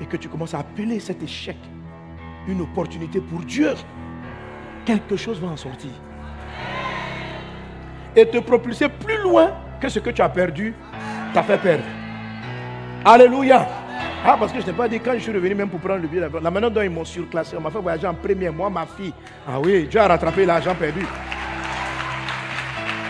et que tu commences à appeler cet échec une opportunité pour Dieu, quelque chose va en sortir. Et te propulser plus loin que ce que tu as perdu t'a fait perdre. Alléluia. Ah, parce que je n'ai pas dit quand je suis revenu même pour prendre le billet. La manière dont ils m'ont surclassé, on m'a fait voyager en premier, moi, ma fille. Ah oui, Dieu a rattrapé l'argent perdu.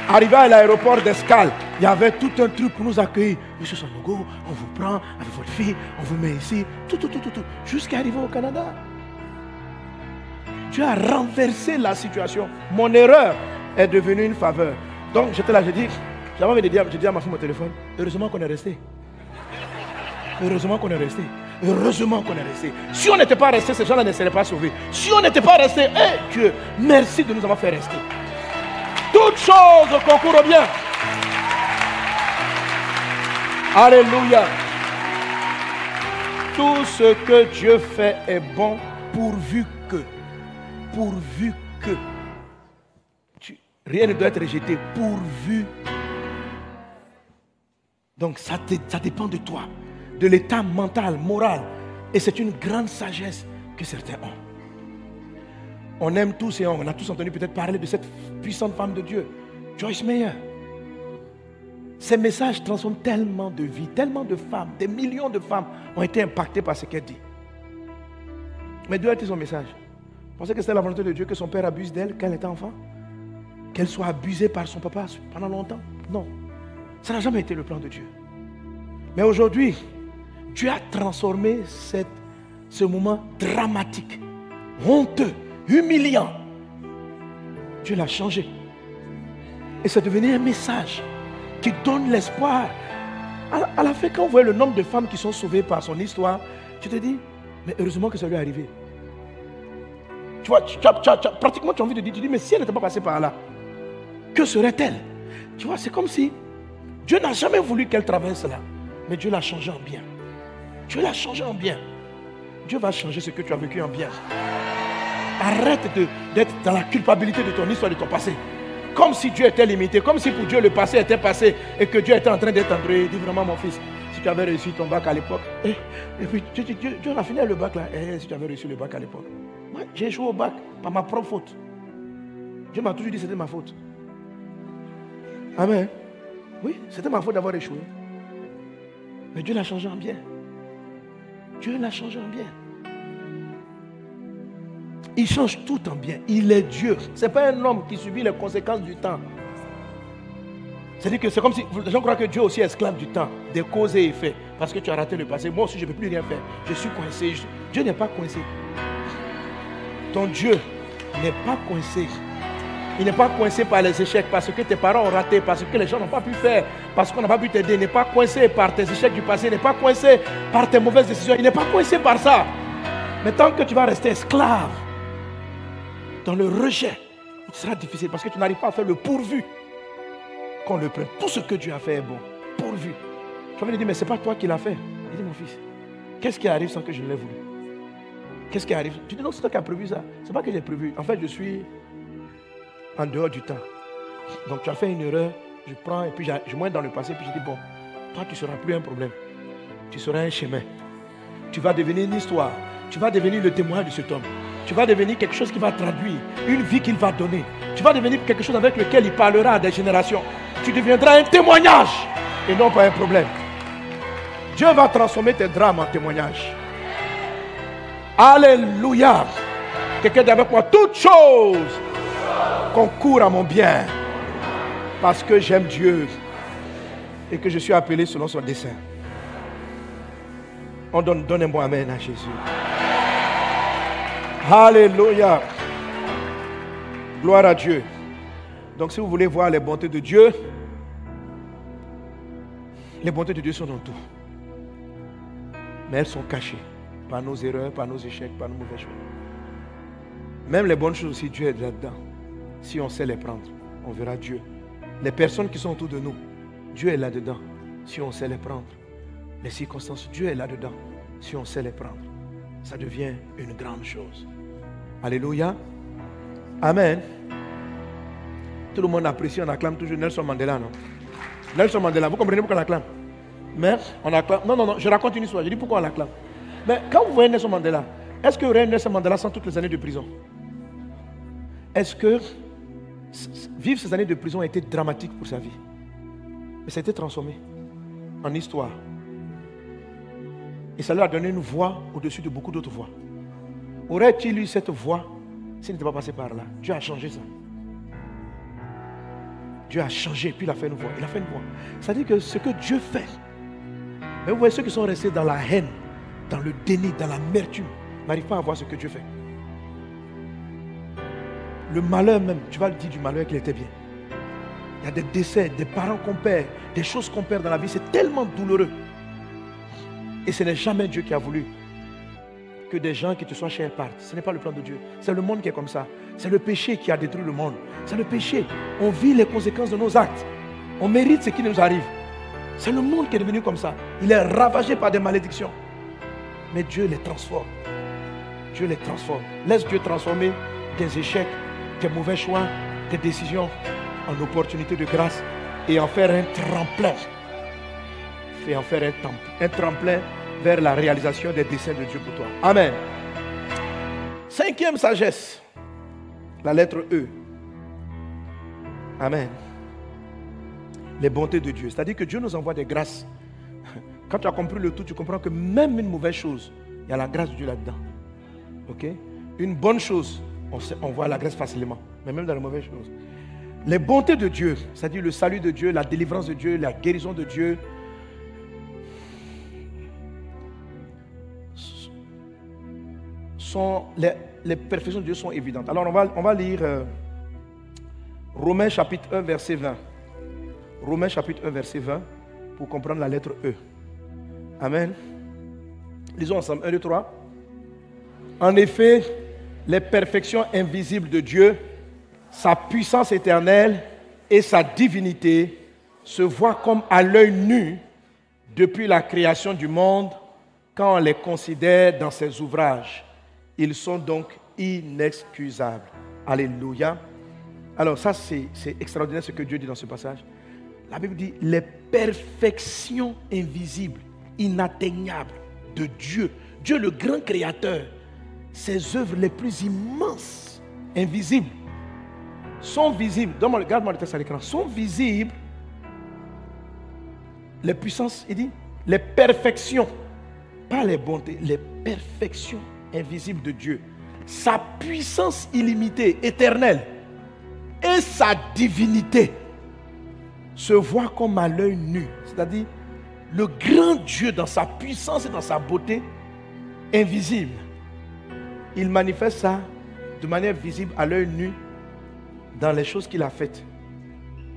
Arrivé à l'aéroport d'escale, il y avait tout un truc pour nous accueillir. Monsieur Sanogo, on vous prend avec votre fille, on vous met ici, tout, tout, tout, tout, tout jusqu'à arriver au Canada. Tu as renversé la situation. Mon erreur est devenue une faveur. Donc j'étais là, j'ai dit, j'avais envie de dire, j'ai dit à ma fille mon téléphone, heureusement qu'on est resté. Heureusement qu'on est resté. Heureusement qu'on est resté. Si on n'était pas resté, ces gens-là ne seraient pas sauvés. Si on n'était pas resté, eh Dieu, merci de nous avoir fait rester. Toutes choses concourent bien. Alléluia. Tout ce que Dieu fait est bon pourvu que, pourvu que, rien ne doit être rejeté, pourvu. Donc ça, dépend de toi, de l'état mental, moral. Et c'est une grande sagesse que certains ont. On aime tous et on a tous entendu peut-être parler de cette puissante femme de Dieu, Joyce Meyer. Ces messages transforment tellement de vies, tellement de femmes, des millions de femmes ont été impactées par ce qu'elle dit. Mais d'où était son message? Vous pensez que c'était la volonté de Dieu que son père abuse d'elle quand elle était enfant? Qu'elle soit abusée par son papa pendant longtemps Non. Ça n'a jamais été le plan de Dieu. Mais aujourd'hui, Dieu a transformé ce moment dramatique, honteux, humiliant. Dieu l'a changé. Et c'est devenu un message qui donne l'espoir. À, la fin, quand on voit le nombre de femmes qui sont sauvées par son histoire, tu te dis, mais heureusement que ça lui est arrivé. Tu vois, pratiquement tu as envie de dire, tu dis, mais si elle n'était pas passée par là, que serait-elle? Tu vois, c'est comme si Dieu n'a jamais voulu qu'elle traverse là, mais Dieu l'a changé en bien. Dieu l'a changé en bien. Dieu va changer ce que tu as vécu en bien. Arrête d'être dans la culpabilité de ton histoire, de ton passé. Comme si Dieu était limité, comme si pour Dieu le passé était passé et que Dieu était en train d'être André. Dis vraiment, mon fils, si tu avais réussi ton bac à l'époque, et, eh, et, puis Dieu, Dieu, a fini le bac là, et eh, si tu avais réussi le bac à l'époque. Moi, j'ai échoué au bac par ma propre faute. Dieu m'a toujours dit que c'était ma faute. Amen. Oui, c'était ma faute d'avoir échoué. Mais Dieu l'a changé en bien. Dieu l'a changé en bien. Il change tout en bien. Il est Dieu. Ce n'est pas un homme qui subit les conséquences du temps. C'est-à-dire que c'est comme si les gens croient que Dieu aussi est esclave du temps, des causes et effets. Parce que tu as raté le passé. Moi aussi, je ne peux plus rien faire. Je suis coincé. Dieu n'est pas coincé. Ton Dieu n'est pas coincé. Il n'est pas coincé par les échecs, parce que tes parents ont raté, parce que les gens n'ont pas pu faire, parce qu'on n'a pas pu t'aider. Il n'est pas coincé par tes échecs du passé. Il n'est pas coincé par tes mauvaises décisions. Il n'est pas coincé par ça. Mais tant que tu vas rester esclave, dans le rejet, il sera difficile parce que tu n'arrives pas à faire le pourvu qu'on le prenne. Tout ce que Dieu a fait est bon. Pourvu. Je vais dire, mais ce n'est pas toi qui l'as fait. Il dit, mon fils, qu'est-ce qui arrive sans que je l'ai voulu? Qu'est-ce qui arrive? Tu dis, non, c'est toi qui as prévu ça. Ce n'est pas que j'ai prévu. En fait, je suis en dehors du temps. Donc tu as fait une erreur, je prends et puis je monte dans le passé, puis je dis, bon, toi tu ne seras plus un problème. Tu seras un chemin. Tu vas devenir une histoire. Tu vas devenir le témoin de cet homme tu vas devenir quelque chose qui va traduire, une vie qu'il va donner. Tu vas devenir quelque chose avec lequel il parlera à des générations. Tu deviendras un témoignage et non pas un problème. Dieu va transformer tes drames en témoignage. Alléluia. Quelqu'un dit avec moi, toute chose concourt à mon bien parce que j'aime Dieu et que je suis appelé selon son dessein. On donne, donne un bon amen à Jésus. Alléluia. Gloire à Dieu. Donc si vous voulez voir les bontés de Dieu, les bontés de Dieu sont dans tout. Mais elles sont cachées par nos erreurs, par nos échecs, par nos mauvais choix. Même les bonnes choses aussi, Dieu est là-dedans. Si on sait les prendre, on verra Dieu. Les personnes qui sont autour de nous, Dieu est là-dedans. Si on sait les prendre. Les circonstances, Dieu est là-dedans. Si on sait les prendre. Ça devient une grande chose. Alléluia. Amen. Tout le monde apprécie, on acclame toujours Nelson Mandela, non? Nelson Mandela, vous comprenez pourquoi on acclame Mais on acclame. Non, non, non, je raconte une histoire. Je dis pourquoi on l'acclame. Mais quand vous voyez Nelson Mandela, est-ce que vous Nelson Mandela sans toutes les années de prison? Est-ce que vivre ces années de prison a été dramatique pour sa vie Mais ça a été transformé en histoire. Et ça lui a donné une voix au-dessus de beaucoup d'autres voix. Aurait-il eu cette voix s'il n'était pas passé par là? Dieu a changé ça. Dieu a changé, puis il a fait une voix. Il a fait une voix. C'est-à-dire que ce que Dieu fait, mais vous voyez ceux qui sont restés dans la haine, dans le déni, dans l'amertume, n'arrivent pas à voir ce que Dieu fait. Le malheur même, tu vas le dire du malheur qu'il était bien. Il y a des décès, des parents qu'on perd, des choses qu'on perd dans la vie. C'est tellement douloureux. Et ce n'est jamais Dieu qui a voulu que des gens qui te soient chers partent. Ce n'est pas le plan de Dieu. C'est le monde qui est comme ça. C'est le péché qui a détruit le monde. C'est le péché. On vit les conséquences de nos actes. On mérite ce qui nous arrive. C'est le monde qui est devenu comme ça. Il est ravagé par des malédictions. Mais Dieu les transforme. Dieu les transforme. Laisse Dieu transformer tes échecs, tes mauvais choix, tes décisions en opportunités de grâce et en faire un tremplin. Et en faire un, un tremplin vers la réalisation des desseins de Dieu pour toi. Amen. Cinquième sagesse, la lettre E. Amen. Les bontés de Dieu. C'est-à-dire que Dieu nous envoie des grâces. Quand tu as compris le tout, tu comprends que même une mauvaise chose, il y a la grâce de Dieu là-dedans. Ok? Une bonne chose, on, voit la grâce facilement. Mais même dans les mauvaises choses. Les bontés de Dieu, c'est-à-dire le salut de Dieu, la délivrance de Dieu, la guérison de Dieu, sont, les, perfections de Dieu sont évidentes. Alors on va, on va lire euh, Romains chapitre 1, verset 20. Romains chapitre 1, verset 20, pour comprendre la lettre E. Amen. Lisons ensemble. 1, 2, 3. En effet, les perfections invisibles de Dieu, sa puissance éternelle et sa divinité se voient comme à l'œil nu depuis la création du monde quand on les considère dans ses ouvrages. Ils sont donc inexcusables. Alléluia. Alors ça, c'est extraordinaire ce que Dieu dit dans ce passage. La Bible dit les perfections invisibles, inatteignables de Dieu. Dieu le grand créateur. Ses œuvres les plus immenses, invisibles, sont visibles. Regarde-moi le texte à l'écran. Sont visibles les puissances, il dit, les perfections, pas les bontés, les perfections invisibles de Dieu. Sa puissance illimitée, éternelle, et sa divinité se voient comme à l'œil nu. C'est-à-dire, le grand Dieu dans sa puissance et dans sa beauté invisible, il manifeste ça de manière visible à l'œil nu dans les choses qu'il a faites,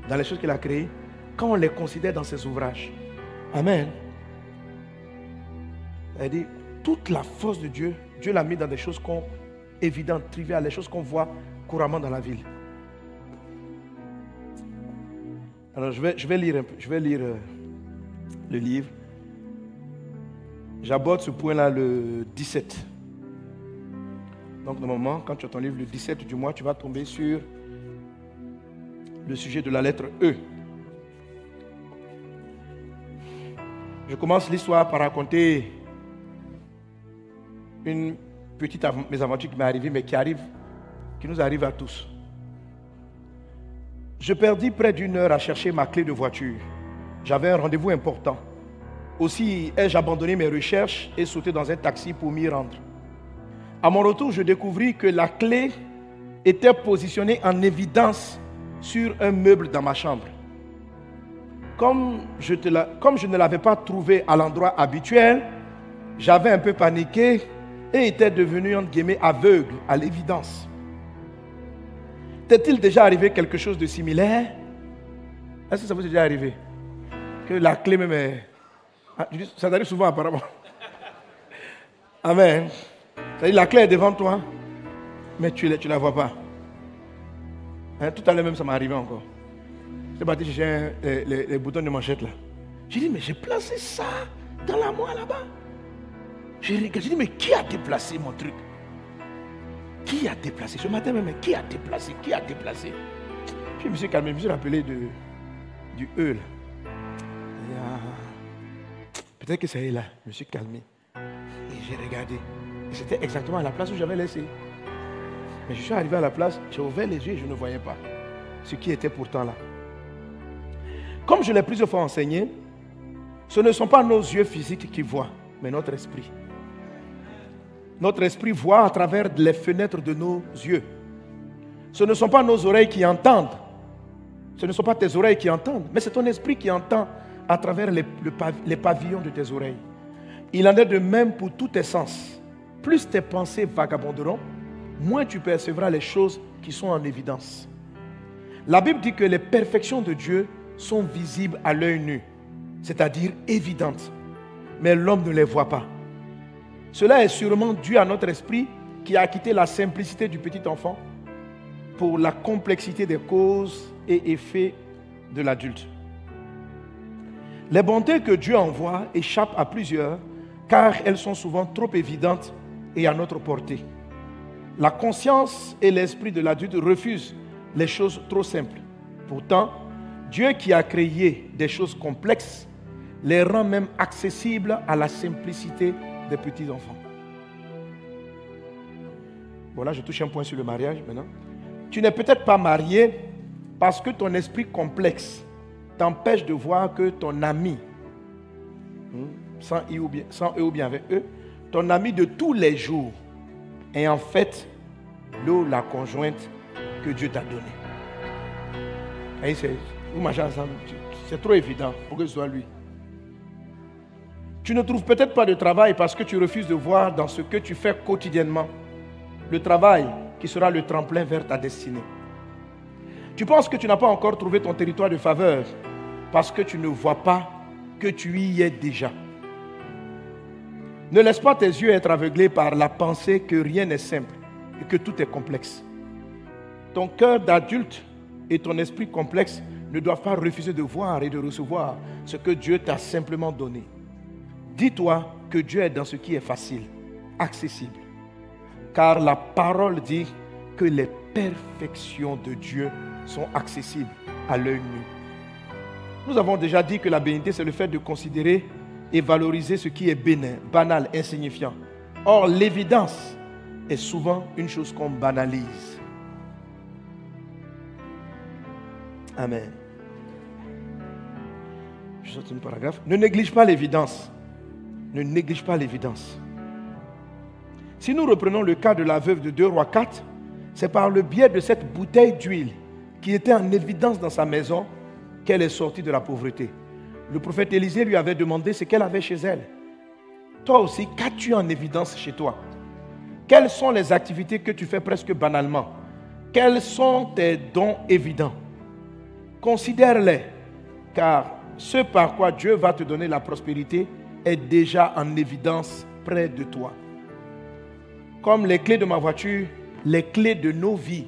dans les choses qu'il a créées, quand on les considère dans ses ouvrages. Amen. Elle dit, toute la force de Dieu, Dieu l'a mis dans des choses qu'on, évidentes, triviales, les choses qu'on voit couramment dans la ville. Alors je vais, lire euh, le livre. J'aborde ce point-là le 17. Donc normalement, quand tu as ton livre le 17 du mois, tu vas tomber sur le sujet de la lettre E. Je commence l'histoire par raconter une petite mésaventure qui m'est arrivée, mais qui arrive, qui nous arrive à tous. Je perdis près d'une heure à chercher ma clé de voiture. J'avais un rendez-vous important. Aussi ai-je abandonné mes recherches et sauté dans un taxi pour m'y rendre. À mon retour, je découvris que la clé était positionnée en évidence sur un meuble dans ma chambre. Comme je, ne l'avais pas trouvée à l'endroit habituel, j'avais un peu paniqué et était devenu, entre guillemets, aveugle à l'évidence. T'est-il déjà arrivé quelque chose de similaire? Est-ce que ça vous est déjà arrivé? Que la clé même est... Ah, ça arrive souvent apparemment. Amen. C'est-à-dire la clé est devant toi, mais tu ne la vois pas. Hein, tout à l'heure même, ça m'est arrivé encore. J'étais parti chercher les, boutons de manchette là. J'ai dit, mais j'ai placé ça dans la moelle là-bas. J'ai dit, mais qui a déplacé mon truc? Qui a déplacé? Ce matin même, qui a déplacé? Qui a déplacé? Je me suis calmé, je me suis rappelé de, du E là. Peut-être que c'est là. Je me suis calmé. Et j'ai regardé. C'était exactement à la place où j'avais laissé. Mais je suis arrivé à la place, j'ai ouvert les yeux et je ne voyais pas ce qui était pourtant là. Comme je l'ai plusieurs fois enseigné, ce ne sont pas nos yeux physiques qui voient, mais notre esprit. Notre esprit voit à travers les fenêtres de nos yeux. Ce ne sont pas nos oreilles qui entendent. Ce ne sont pas tes oreilles qui entendent, mais c'est ton esprit qui entend à travers les, les pavillons de tes oreilles. Il en est de même pour tous tes sens. Plus tes pensées vagabonderont, moins tu percevras les choses qui sont en évidence. La Bible dit que les perfections de Dieu sont visibles à l'œil nu, c'est-à-dire évidentes, mais l'homme ne les voit pas. Cela est sûrement dû à notre esprit qui a quitté la simplicité du petit enfant pour la complexité des causes et effets de l'adulte. Les bontés que Dieu envoie échappent à plusieurs car elles sont souvent trop évidentes et à notre portée. La conscience et l'esprit de l'adulte refusent les choses trop simples. Pourtant, Dieu qui a créé des choses complexes les rend même accessibles à la simplicité des petits enfants. Voilà, je touche un point sur le mariage maintenant. Tu n'es peut-être pas marié parce que ton esprit complexe t'empêche de voir que ton ami, hmm, sans eux, eux ou bien avec eux, ton ami de tous les jours est en fait l'eau, la conjointe que Dieu t'a donnée. Vous c'est trop évident pour que ce soit lui. Tu ne trouves peut-être pas de travail parce que tu refuses de voir dans ce que tu fais quotidiennement le travail qui sera le tremplin vers ta destinée. Tu penses que tu n'as pas encore trouvé ton territoire de faveur parce que tu ne vois pas que tu y es déjà. Ne laisse pas tes yeux être aveuglés par la pensée que rien n'est simple et que tout est complexe. Ton cœur d'adulte et ton esprit complexe ne doivent pas refuser de voir et de recevoir ce que Dieu t'a simplement donné. Dis-toi que Dieu est dans ce qui est facile, accessible. Car la parole dit que les perfections de Dieu sont accessibles à l'œil nu. Nous avons déjà dit que la bénité, c'est le fait de considérer et valoriser ce qui est bénin, banal, insignifiant. Or, l'évidence est souvent une chose qu'on banalise. Amen. Je saute un paragraphe. Ne néglige pas l'évidence. Ne néglige pas l'évidence. Si nous reprenons le cas de la veuve de 2 Rois 4, c'est par le biais de cette bouteille d'huile qui était en évidence dans sa maison qu'elle est sortie de la pauvreté. Le prophète Élisée lui avait demandé ce qu'elle avait chez elle. Toi aussi, qu'as-tu en évidence chez toi? Quelles sont les activités que tu fais presque banalement? Quels sont tes dons évidents? Considère-les, car ce par quoi Dieu va te donner la prospérité est déjà en évidence près de toi comme les clés de ma voiture, les clés de nos vies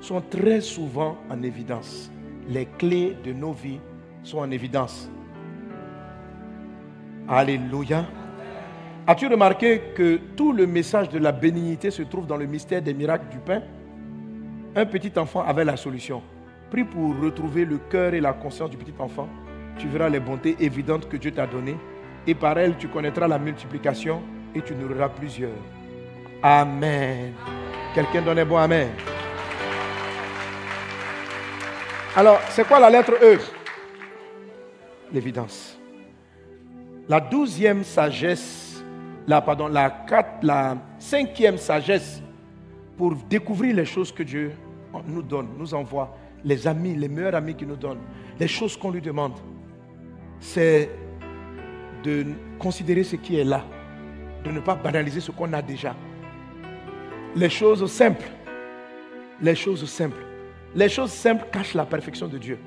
sont très souvent en évidence. Les clés de nos vies sont en évidence. Alléluia. As-tu remarqué que tout le message de la bénignité se trouve dans le mystère des miracles du pain? Un petit enfant avait la solution. Prie pour retrouver le cœur et la conscience du petit enfant. Tu verras les bontés évidentes que Dieu t'a données. Et par elles, tu connaîtras la multiplication et tu nourriras plusieurs. Amen. Quelqu'un donne bon Amen. Alors, c'est quoi la lettre E? L'évidence. La douzième sagesse, la, pardon, la, quatre, la cinquième sagesse pour découvrir les choses que Dieu nous donne, nous envoie, les amis, les meilleurs amis qu'il nous donne, les choses qu'on lui demande, c'est de considérer ce qui est là, de ne pas banaliser ce qu'on a déjà les choses simples. Les choses simples. Les choses simples cachent la perfection de Dieu.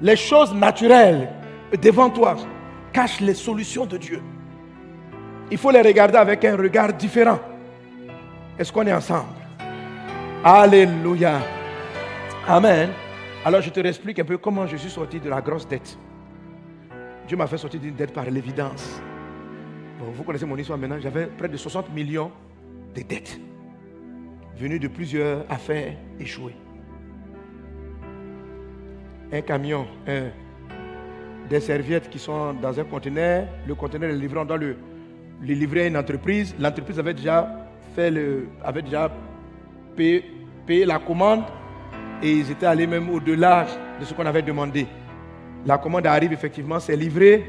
Les choses naturelles devant toi cachent les solutions de Dieu. Il faut les regarder avec un regard différent. Est-ce qu'on est ensemble? Alléluia. Amen. Alors je te explique un peu comment je suis sorti de la grosse dette. Dieu m'a fait sortir d'une dette par l'évidence. vous connaissez mon histoire maintenant. J'avais près de 60 millions de dettes venu de plusieurs affaires échouées. Un camion, des serviettes qui sont dans un conteneur, le conteneur est livré, on doit le, livrer à une entreprise. L'entreprise avait déjà fait le, avait déjà payé, payé la commande et ils étaient allés même au-delà de ce qu'on avait demandé. La commande arrive effectivement, c'est livré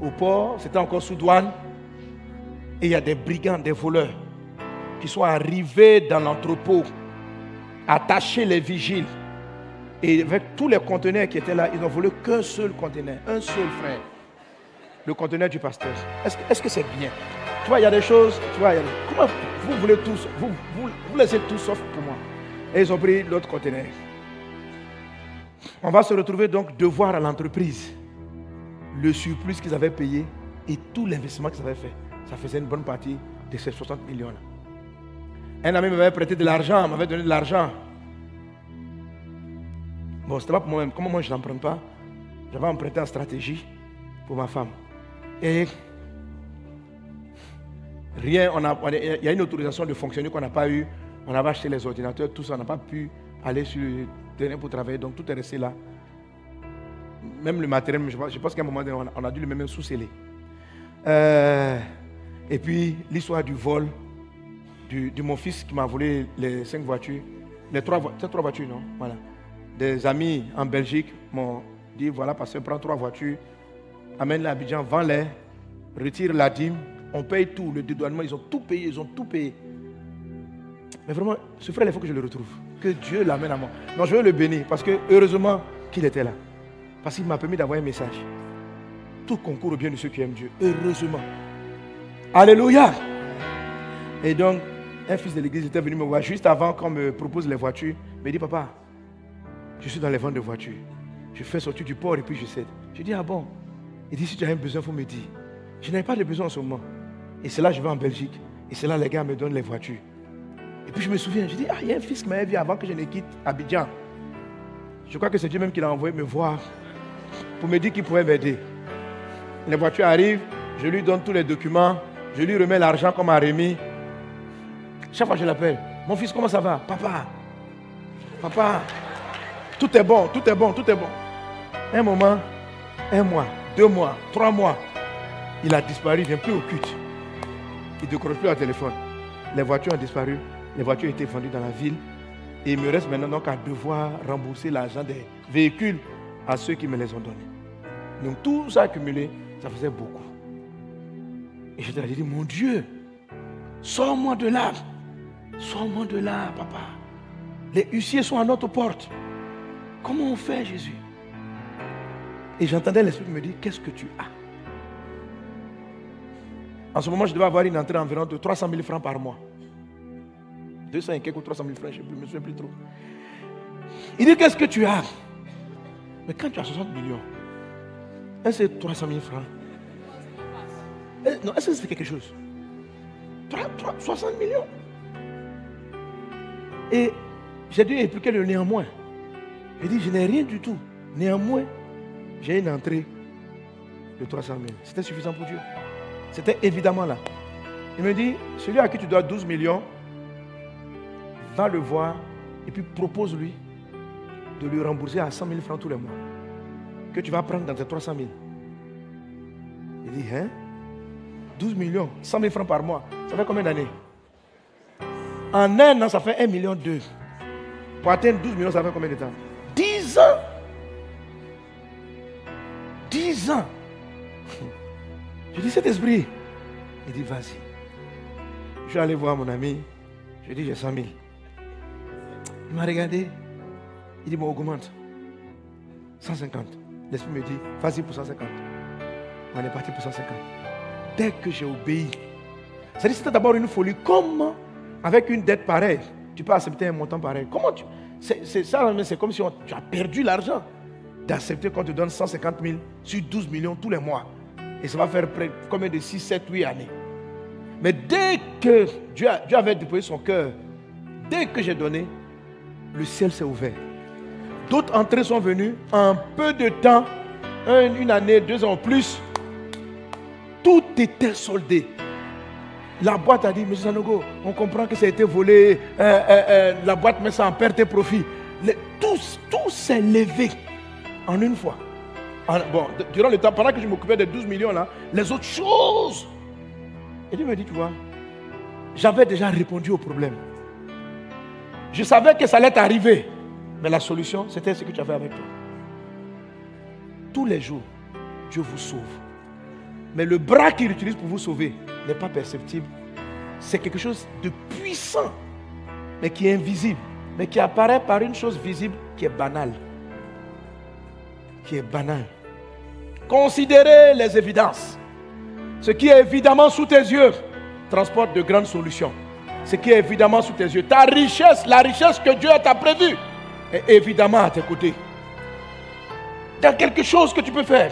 au port, c'était encore sous douane. Et il y a des brigands, des voleurs qui sont arrivés dans l'entrepôt, attacher les vigiles. Et avec tous les conteneurs qui étaient là, ils n'ont volé qu'un seul conteneur, un seul frère. Le conteneur du pasteur. Est-ce que c'est bien? Tu vois, il y a des choses, tu vois, comment vous voulez tous, vous, vous, laissez tout sauf pour moi. Et ils ont pris l'autre conteneur. On va se retrouver donc devoir à l'entreprise le surplus qu'ils avaient payé et tout l'investissement qu'ils avaient fait. Ça faisait une bonne partie de ces 60 millions là. Un ami m'avait prêté de l'argent, m'avait donné de l'argent. Bon, c'était pas pour moi-même. Comment moi je n'emprunte pas? J'avais emprunté en stratégie pour ma femme. Et rien, on a, il y a une autorisation de fonctionner qu'on n'a pas eu. On avait acheté les ordinateurs, tout ça, on n'a pas pu aller sur le terrain pour travailler, donc tout est resté là. Même le matériel, je pense qu'à un moment donné, on a dû le même sous-sceller. Euh, et puis l'histoire du vol de mon fils qui m'a volé les cinq voitures, les trois, trois voitures, non? Voilà. Des amis en Belgique m'ont dit voilà, parce que prend trois voitures, amène-les à Abidjan, vends-les, retire la dîme, on paye tout, le dédouanement, ils ont tout payé, ils ont tout payé. Mais vraiment, ce frère, il faut que je le retrouve. Que Dieu l'amène à moi. Non, je veux le bénir parce que heureusement qu'il était là. Parce qu'il m'a permis d'avoir un message. Tout concourt au bien de ceux qui aiment Dieu. Heureusement. Alléluia. Et donc, un fils de l'église était venu me voir juste avant qu'on me propose les voitures. Il me dit, papa, je suis dans les ventes de voitures. Je fais sortir du port et puis je cède. Je dis, ah bon? Il dit, si tu as un besoin, il faut me dire. Je n'avais pas de besoin en ce moment. Et c'est là je vais en Belgique. Et c'est là les gars me donnent les voitures. Et puis je me souviens, je dis, ah, il y a un fils qui m'avait vu avant que je ne quitte Abidjan. Je crois que c'est Dieu même qui l'a envoyé me voir pour me dire qu'il pouvait m'aider. Les voitures arrivent, je lui donne tous les documents, je lui remets l'argent qu'on m'a remis. Chaque fois que je l'appelle, mon fils, comment ça va? Papa, papa, tout est bon, tout est bon, tout est bon. Un moment, un mois, deux mois, trois mois, il a disparu, il vient plus au culte. Il ne décroche plus au téléphone. Les voitures ont disparu, les voitures ont été vendues dans la ville. Et il me reste maintenant donc à devoir rembourser l'argent des véhicules à ceux qui me les ont donnés. Donc tout ça accumulé, ça faisait beaucoup. Et je ai dit, mon Dieu, sors-moi de là. Sors-moi de là, papa. Les huissiers sont à notre porte. Comment on fait, Jésus? Et j'entendais l'Esprit me dire, qu'est-ce que tu as? En ce moment, je devais avoir une entrée environ de 300 000 francs par mois. 200 et quelques 300 000 francs, je ne me souviens plus trop. Il dit, qu'est-ce que tu as? Mais quand tu as 60 millions, est-ce que c'est 300 000 francs? Non, est-ce que c'est quelque chose? 60 millions et j'ai dû expliquer le néanmoins. Il dit, je n'ai rien du tout. Néanmoins, j'ai une entrée de 300 000. C'était suffisant pour Dieu. C'était évidemment là. Il me dit, celui à qui tu dois 12 millions, va le voir et puis propose-lui de lui rembourser à 100 000 francs tous les mois. Que tu vas prendre dans tes 300 000. Il dit, hein? 12 millions, 100 000 francs par mois. Ça fait combien d'années? En un an, ça fait 1 million 2. Pour atteindre 12 millions, ça fait combien de temps? 10 ans. 10 ans. Je dis, cet esprit. Il dit, vas-y. Je suis allé voir mon ami. Je dis, j'ai 100 000. Il m'a regardé. Il dit, bon, augmente. 150. L'esprit me dit, vas-y pour 150. On est parti pour 150. Dès que j'ai obéi, dit, c'était d'abord une folie. Comment avec une dette pareille, tu peux accepter un montant pareil? Comment tu. C'est ça, c'est comme si tu as perdu l'argent d'accepter qu'on te donne 150 000 sur 12 millions tous les mois. Et ça va faire près, combien de 6, 7, 8 années. Mais dès que Dieu, Dieu avait déposé son cœur, dès que j'ai donné, le ciel s'est ouvert. D'autres entrées sont venues en peu de temps, une année, deux ans plus. Tout était soldé. La boîte a dit, M. Sanogo, on comprend que ça a été volé, euh, euh, euh, la boîte met ça en perte et profit. tout, s'est levé en une fois. bon, durant le temps, pendant que je m'occupais des 12 millions là, les autres choses. Et Dieu me dit, tu vois, j'avais déjà répondu au problème. Je savais que ça allait arriver. Mais la solution, c'était ce que tu avais avec toi. Tous les jours, Dieu vous sauve. Mais le bras qu'il utilise pour vous sauver n'est pas perceptible. C'est quelque chose de puissant, mais qui est invisible, mais qui apparaît par une chose visible qui est banale. Qui est banale. Considérez les évidences. Ce qui est évidemment sous tes yeux transporte de grandes solutions. Ce qui est évidemment sous tes yeux. Ta richesse, la richesse que Dieu t'a prévue, est évidemment à tes côtés. dans quelque chose que tu peux faire.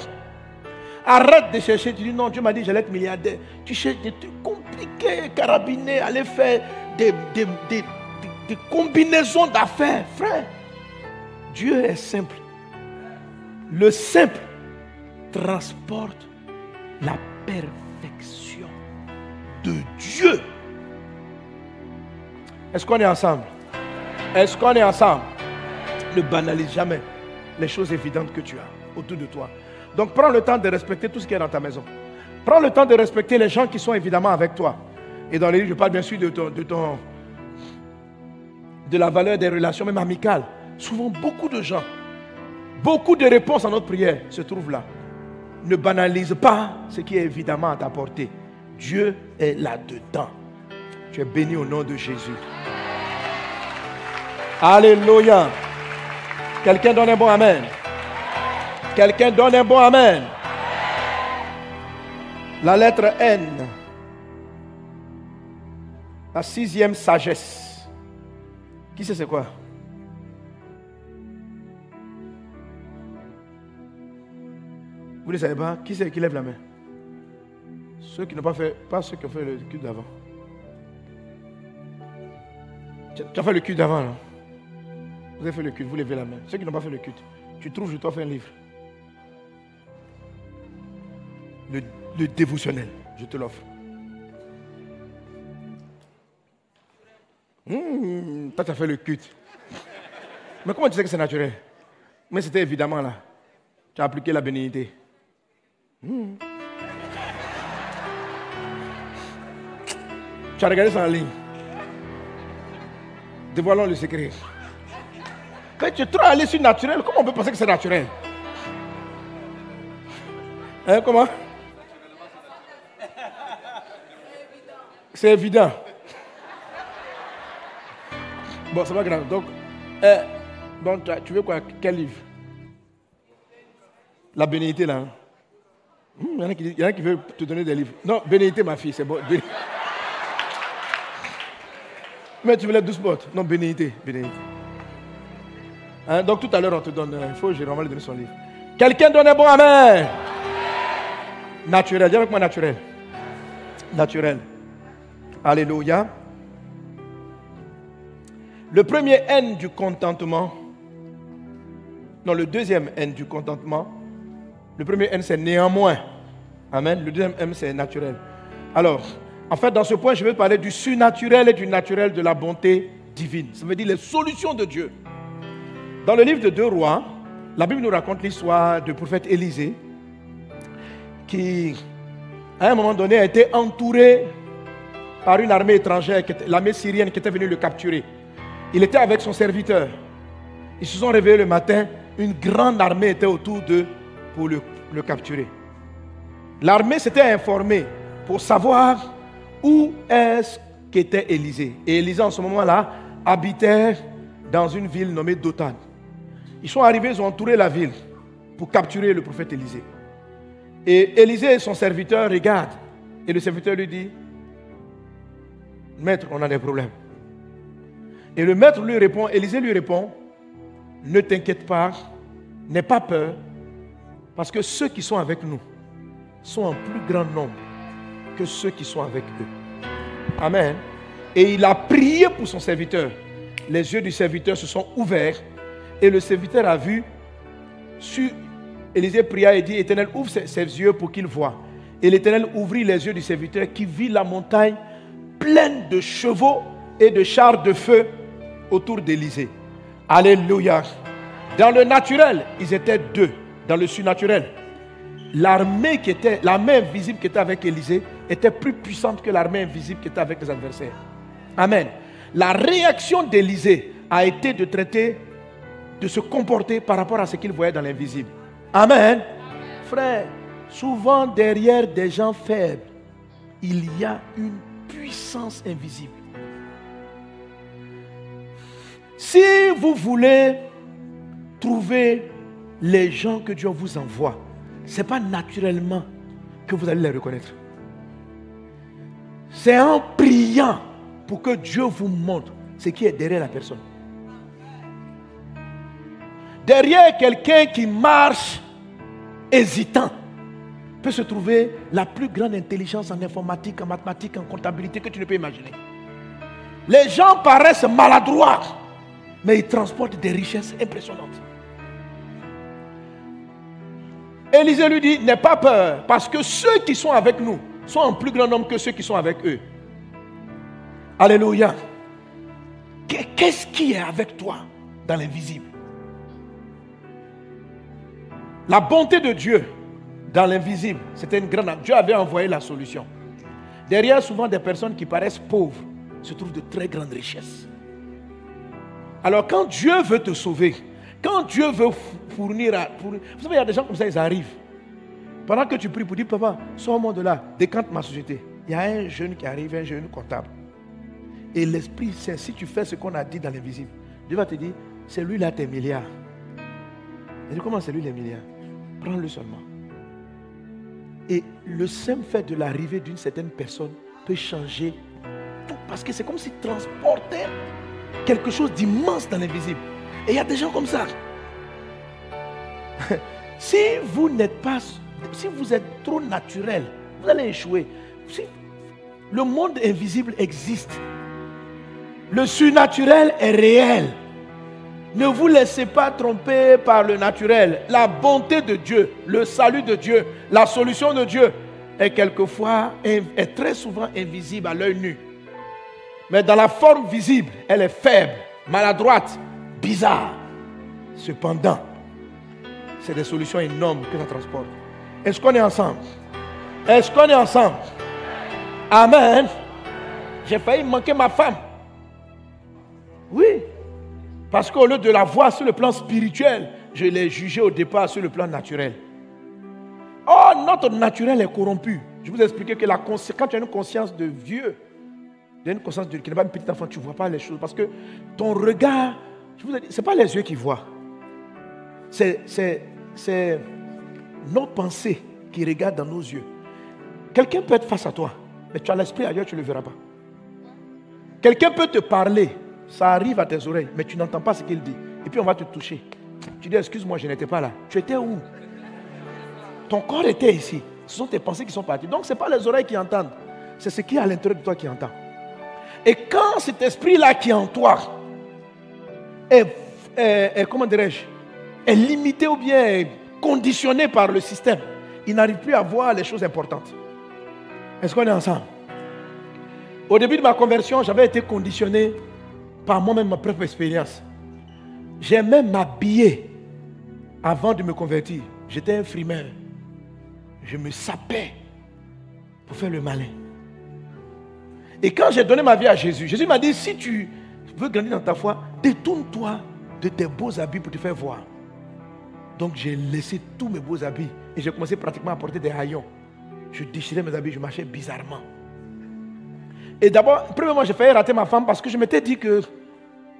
Arrête de chercher. Tu dis non, Dieu m'a dit j'allais être milliardaire. Tu cherches des trucs compliqués, carabiner, aller faire des, des combinaisons d'affaires. Frère, Dieu est simple. Le simple transporte la perfection de Dieu. Est-ce qu'on est ensemble? Est-ce qu'on est ensemble? Ne banalise jamais les choses évidentes que tu as autour de toi. Donc prends le temps de respecter tout ce qui est dans ta maison. Prends le temps de respecter les gens qui sont évidemment avec toi. Et dans les livres, je parle bien sûr de ton, de ton de la valeur des relations, même amicales. Souvent, beaucoup de gens, beaucoup de réponses à notre prière se trouvent là. Ne banalise pas ce qui est évidemment à ta portée. Dieu est là-dedans. Tu es béni au nom de Jésus. Alléluia. Quelqu'un donne un bon Amen. Quelqu'un donne un bon Amen. La lettre N. La sixième sagesse. Qui sait c'est quoi? Vous ne savez pas? Qui c'est qui lève la main? Ceux qui n'ont pas fait, pas ceux qui ont fait le cul d'avant. Tu as fait le culte d'avant, là. Vous avez fait le culte, vous levez la main. Ceux qui n'ont pas fait le culte, tu trouves, je t'offre un livre. Le, dévotionnel, je te l'offre. Mmh, toi, tu as fait le culte. Mais comment tu sais que c'est naturel? Mais c'était évidemment là. Tu as appliqué la bénignité. Mmh. Tu as regardé ça en ligne. Dévoilons le secret. Quand tu es trop allé sur naturel, comment on peut penser que c'est naturel? Hein, comment? C'est évident. Bon, c'est pas grave. Donc, eh, tu veux quoi? Quel livre? La bénédicté, là. Hein? Hmm, il, y en a qui, il veulent te donner des livres. Non, bénédicté, ma fille, c'est bon. Mais tu voulais 12 bottes. Non, bénédicté, bénédicté. Hein? Donc tout à l'heure, on te donne. Il faut je lui donner son livre. Quelqu'un donne un bon Amen. Naturel. Dis avec moi naturel. Naturel. Alléluia. Le premier N du contentement. Non, le deuxième N du contentement. Le premier N, c'est néanmoins. Amen. Le deuxième M, c'est naturel. Alors, en fait, dans ce point, je vais parler du surnaturel et du naturel de la bonté divine. Ça veut dire les solutions de Dieu. Dans le livre de Deux Rois, la Bible nous raconte l'histoire du prophète Élisée qui, à un moment donné, a été entouré par une armée étrangère, l'armée syrienne qui était venue le capturer. Il était avec son serviteur. Ils se sont réveillés le matin, une grande armée était autour d'eux pour le, capturer. L'armée s'était informée pour savoir où est-ce qu'était Élisée Et Élisée, en ce moment-là, habitait dans une ville nommée Dothan. Ils sont arrivés, ils ont entouré la ville pour capturer le prophète Élisée. Et Élisée et son serviteur regardent. Et le serviteur lui dit, Maître, on a des problèmes. Et le maître lui répond, Élisée lui répond, ne t'inquiète pas, n'aie pas peur, parce que ceux qui sont avec nous sont en plus grand nombre que ceux qui sont avec eux. Amen. Et il a prié pour son serviteur. Les yeux du serviteur se sont ouverts et le serviteur a vu. Sur, Élisée pria et dit Éternel, ouvre ses, yeux pour qu'il voie. Et l'Éternel ouvrit les yeux du serviteur qui vit la montagne pleine de chevaux et de chars de feu autour d'Élisée. Alléluia. Dans le naturel, ils étaient deux. Dans le surnaturel, l'armée qui était, l'armée invisible qui était avec Élisée était plus puissante que l'armée invisible qui était avec les adversaires. Amen. La réaction d'Élisée a été de traiter, de se comporter par rapport à ce qu'il voyait dans l'invisible. Amen. Frère, souvent derrière des gens faibles, il y a une puissance invisible. Si vous voulez trouver les gens que Dieu vous envoie, ce n'est pas naturellement que vous allez les reconnaître. C'est en priant pour que Dieu vous montre ce qui est derrière la personne. derrière quelqu'un qui marche hésitant peut se trouver la plus grande intelligence en informatique, en mathématiques, en comptabilité que tu ne peux imaginer. Les gens paraissent maladroits, mais ils transportent des richesses impressionnantes. Élisée lui dit, n'aie pas peur, parce que ceux qui sont avec nous sont en plus grand nombre que ceux qui sont avec eux. Alléluia. Qu'est-ce qui est avec toi dans l'invisible? La bonté de Dieu dans l'invisible, c'était une grande... Dieu avait envoyé la solution. Derrière souvent des personnes qui paraissent pauvres se trouvent de très grandes richesses. Alors quand Dieu veut te sauver, quand Dieu veut fournir à... Vous savez, il y a des gens comme ça, ils arrivent. Pendant que tu pries pour dire, papa, sors-moi de là, décante ma société. Il y a un jeune qui arrive, un jeune comptable. Et l'Esprit c'est si tu fais ce qu'on a dit dans l'invisible, Dieu va te dire, c'est lui là tes milliards. Et dit, comment c'est lui les milliards? Prends-le seulement. Et le simple fait de l'arrivée d'une certaine personne peut changer tout. Parce que c'est comme s'il transportait quelque chose d'immense dans l'invisible. Et il y a des gens comme ça. si vous n'êtes pas, si vous êtes trop naturel, vous allez échouer. le monde invisible existe. Le surnaturel est réel. Ne vous laissez pas tromper par le naturel. La bonté de Dieu, le salut de Dieu, la solution de Dieu est quelquefois, est très souvent invisible à l'œil nu. Mais dans la forme visible, elle est faible, maladroite, bizarre. Cependant, c'est des solutions énormes que ça transporte. Est-ce qu'on est ensemble? Est-ce qu'on est ensemble? Amen. J'ai failli manquer ma femme. Parce qu'au lieu de la voir sur le plan spirituel, je l'ai jugée au départ sur le plan naturel. Oh, notre naturel est corrompu. Je vous ai expliqué que quand tu as une conscience de vieux, tu as une conscience de, qui n'est pas un petit enfant, tu ne vois pas les choses. Parce que ton regard, je vous ai dit, ce n'est pas les yeux qui voient. C'est nos pensées qui regardent dans nos yeux. Quelqu'un peut être face à toi, mais tu as l'esprit ailleurs, tu ne le verras pas. Quelqu'un peut te parler, ça arrive à tes oreilles, mais tu n'entends pas ce qu'il dit. Et puis on va te toucher. Tu dis, excuse-moi, je n'étais pas là. Tu étais où? Ton corps était ici. Ce sont tes pensées qui sont parties. Donc ce n'est pas les oreilles qui entendent. C'est ce qui est à l'intérieur de toi qui entend. Et quand cet esprit-là qui est en toi est, comment dirais-je, est limité ou bien conditionné par le système, il n'arrive plus à voir les choses importantes. Est-ce qu'on est ensemble? Au début de ma conversion, j'avais été conditionné par moi-même ma propre expérience. J'aimais m'habiller avant de me convertir. J'étais un frimeur. Je me sapais pour faire le malin. Et quand j'ai donné ma vie à Jésus, Jésus m'a dit, si tu veux grandir dans ta foi, détourne-toi de tes beaux habits pour te faire voir. Donc j'ai laissé tous mes beaux habits et j'ai commencé pratiquement à porter des haillons. Je déchirais mes habits, je marchais bizarrement. Et d'abord, premièrement, j'ai failli rater ma femme parce que je m'étais dit que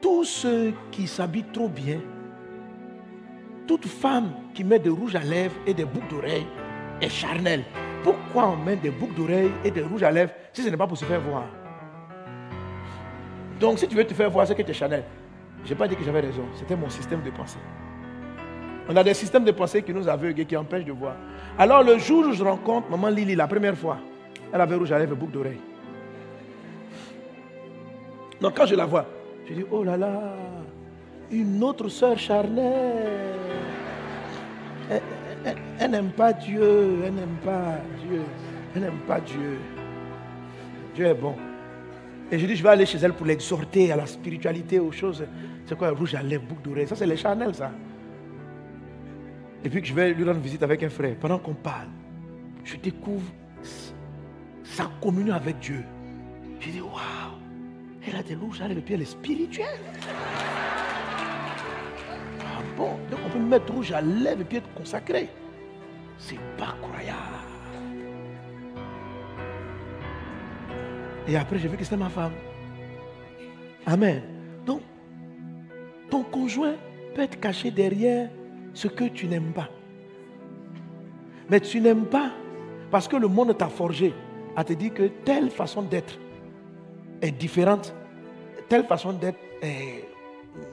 tous ceux qui s'habillent trop bien, toute femme qui met des rouges à lèvres et des boucles d'oreilles est charnelle. Pourquoi on met des boucles d'oreilles et des rouges à lèvres si ce n'est pas pour se faire voir? Donc si tu veux te faire voir, c'est que tu es charnel. Je n'ai pas dit que j'avais raison. C'était mon système de pensée. On a des systèmes de pensée qui nous aveuglent et qui empêchent de voir. Alors le jour où je rencontre maman Lily la première fois, elle avait rouge à lèvres et boucle d'oreilles. Donc quand je la vois, je dis, oh là là, une autre sœur charnelle. Elle, n'aime pas Dieu, elle n'aime pas Dieu, elle n'aime pas Dieu. Dieu est bon. Et je dis, je vais aller chez elle pour l'exhorter à la spiritualité, aux choses. C'est quoi, rouge à lèvres, boucle d'oreilles Ça, c'est les charnels, ça. Et puis que je vais lui rendre visite avec un frère. Pendant qu'on parle, je découvre sa communion avec Dieu. Je dis, waouh elle a des rouges à lèvres et puis elle est spirituelle. Ah bon? Donc on peut mettre rouge à lèvres et puis être consacré. C'est pas croyable. Et après, j'ai vu que c'était ma femme. Amen. Donc, ton conjoint peut être caché derrière ce que tu n'aimes pas. Mais tu n'aimes pas parce que le monde t'a forgé à te dire que telle façon d'être est différente, telle façon d'être est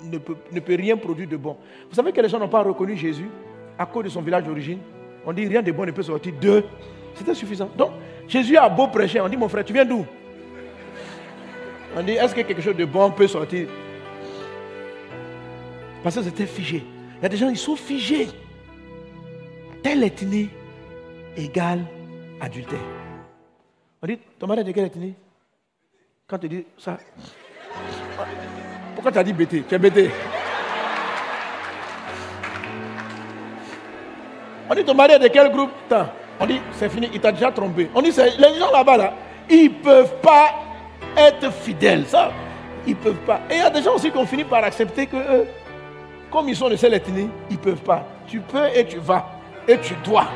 ne peut, ne peut rien produire de bon. Vous savez que les gens n'ont pas reconnu Jésus à cause de son village d'origine. On dit rien de bon ne peut sortir de. C'était suffisant. Donc, Jésus a beau prêcher. On dit, mon frère, tu viens d'où? On dit, est-ce que quelque chose de bon peut sortir? Parce que c'était figé. Il y a des gens, ils sont figés. Telle ethnie égale adultère. On dit, ton mari est de quelle ethnie? Quand tu dis ça, pourquoi tu as dit bêté? Tu es bêté. On dit ton mari est de quel groupe? On dit c'est fini, il t'a déjà trompé. On dit les gens là-bas, là, ils ne peuvent pas être fidèles. Ça, ils ne peuvent pas. Et il y a des gens aussi qui ont fini par accepter que eux, comme ils sont de cette ethnie, ils ne peuvent pas. Tu peux et tu vas. Et tu dois.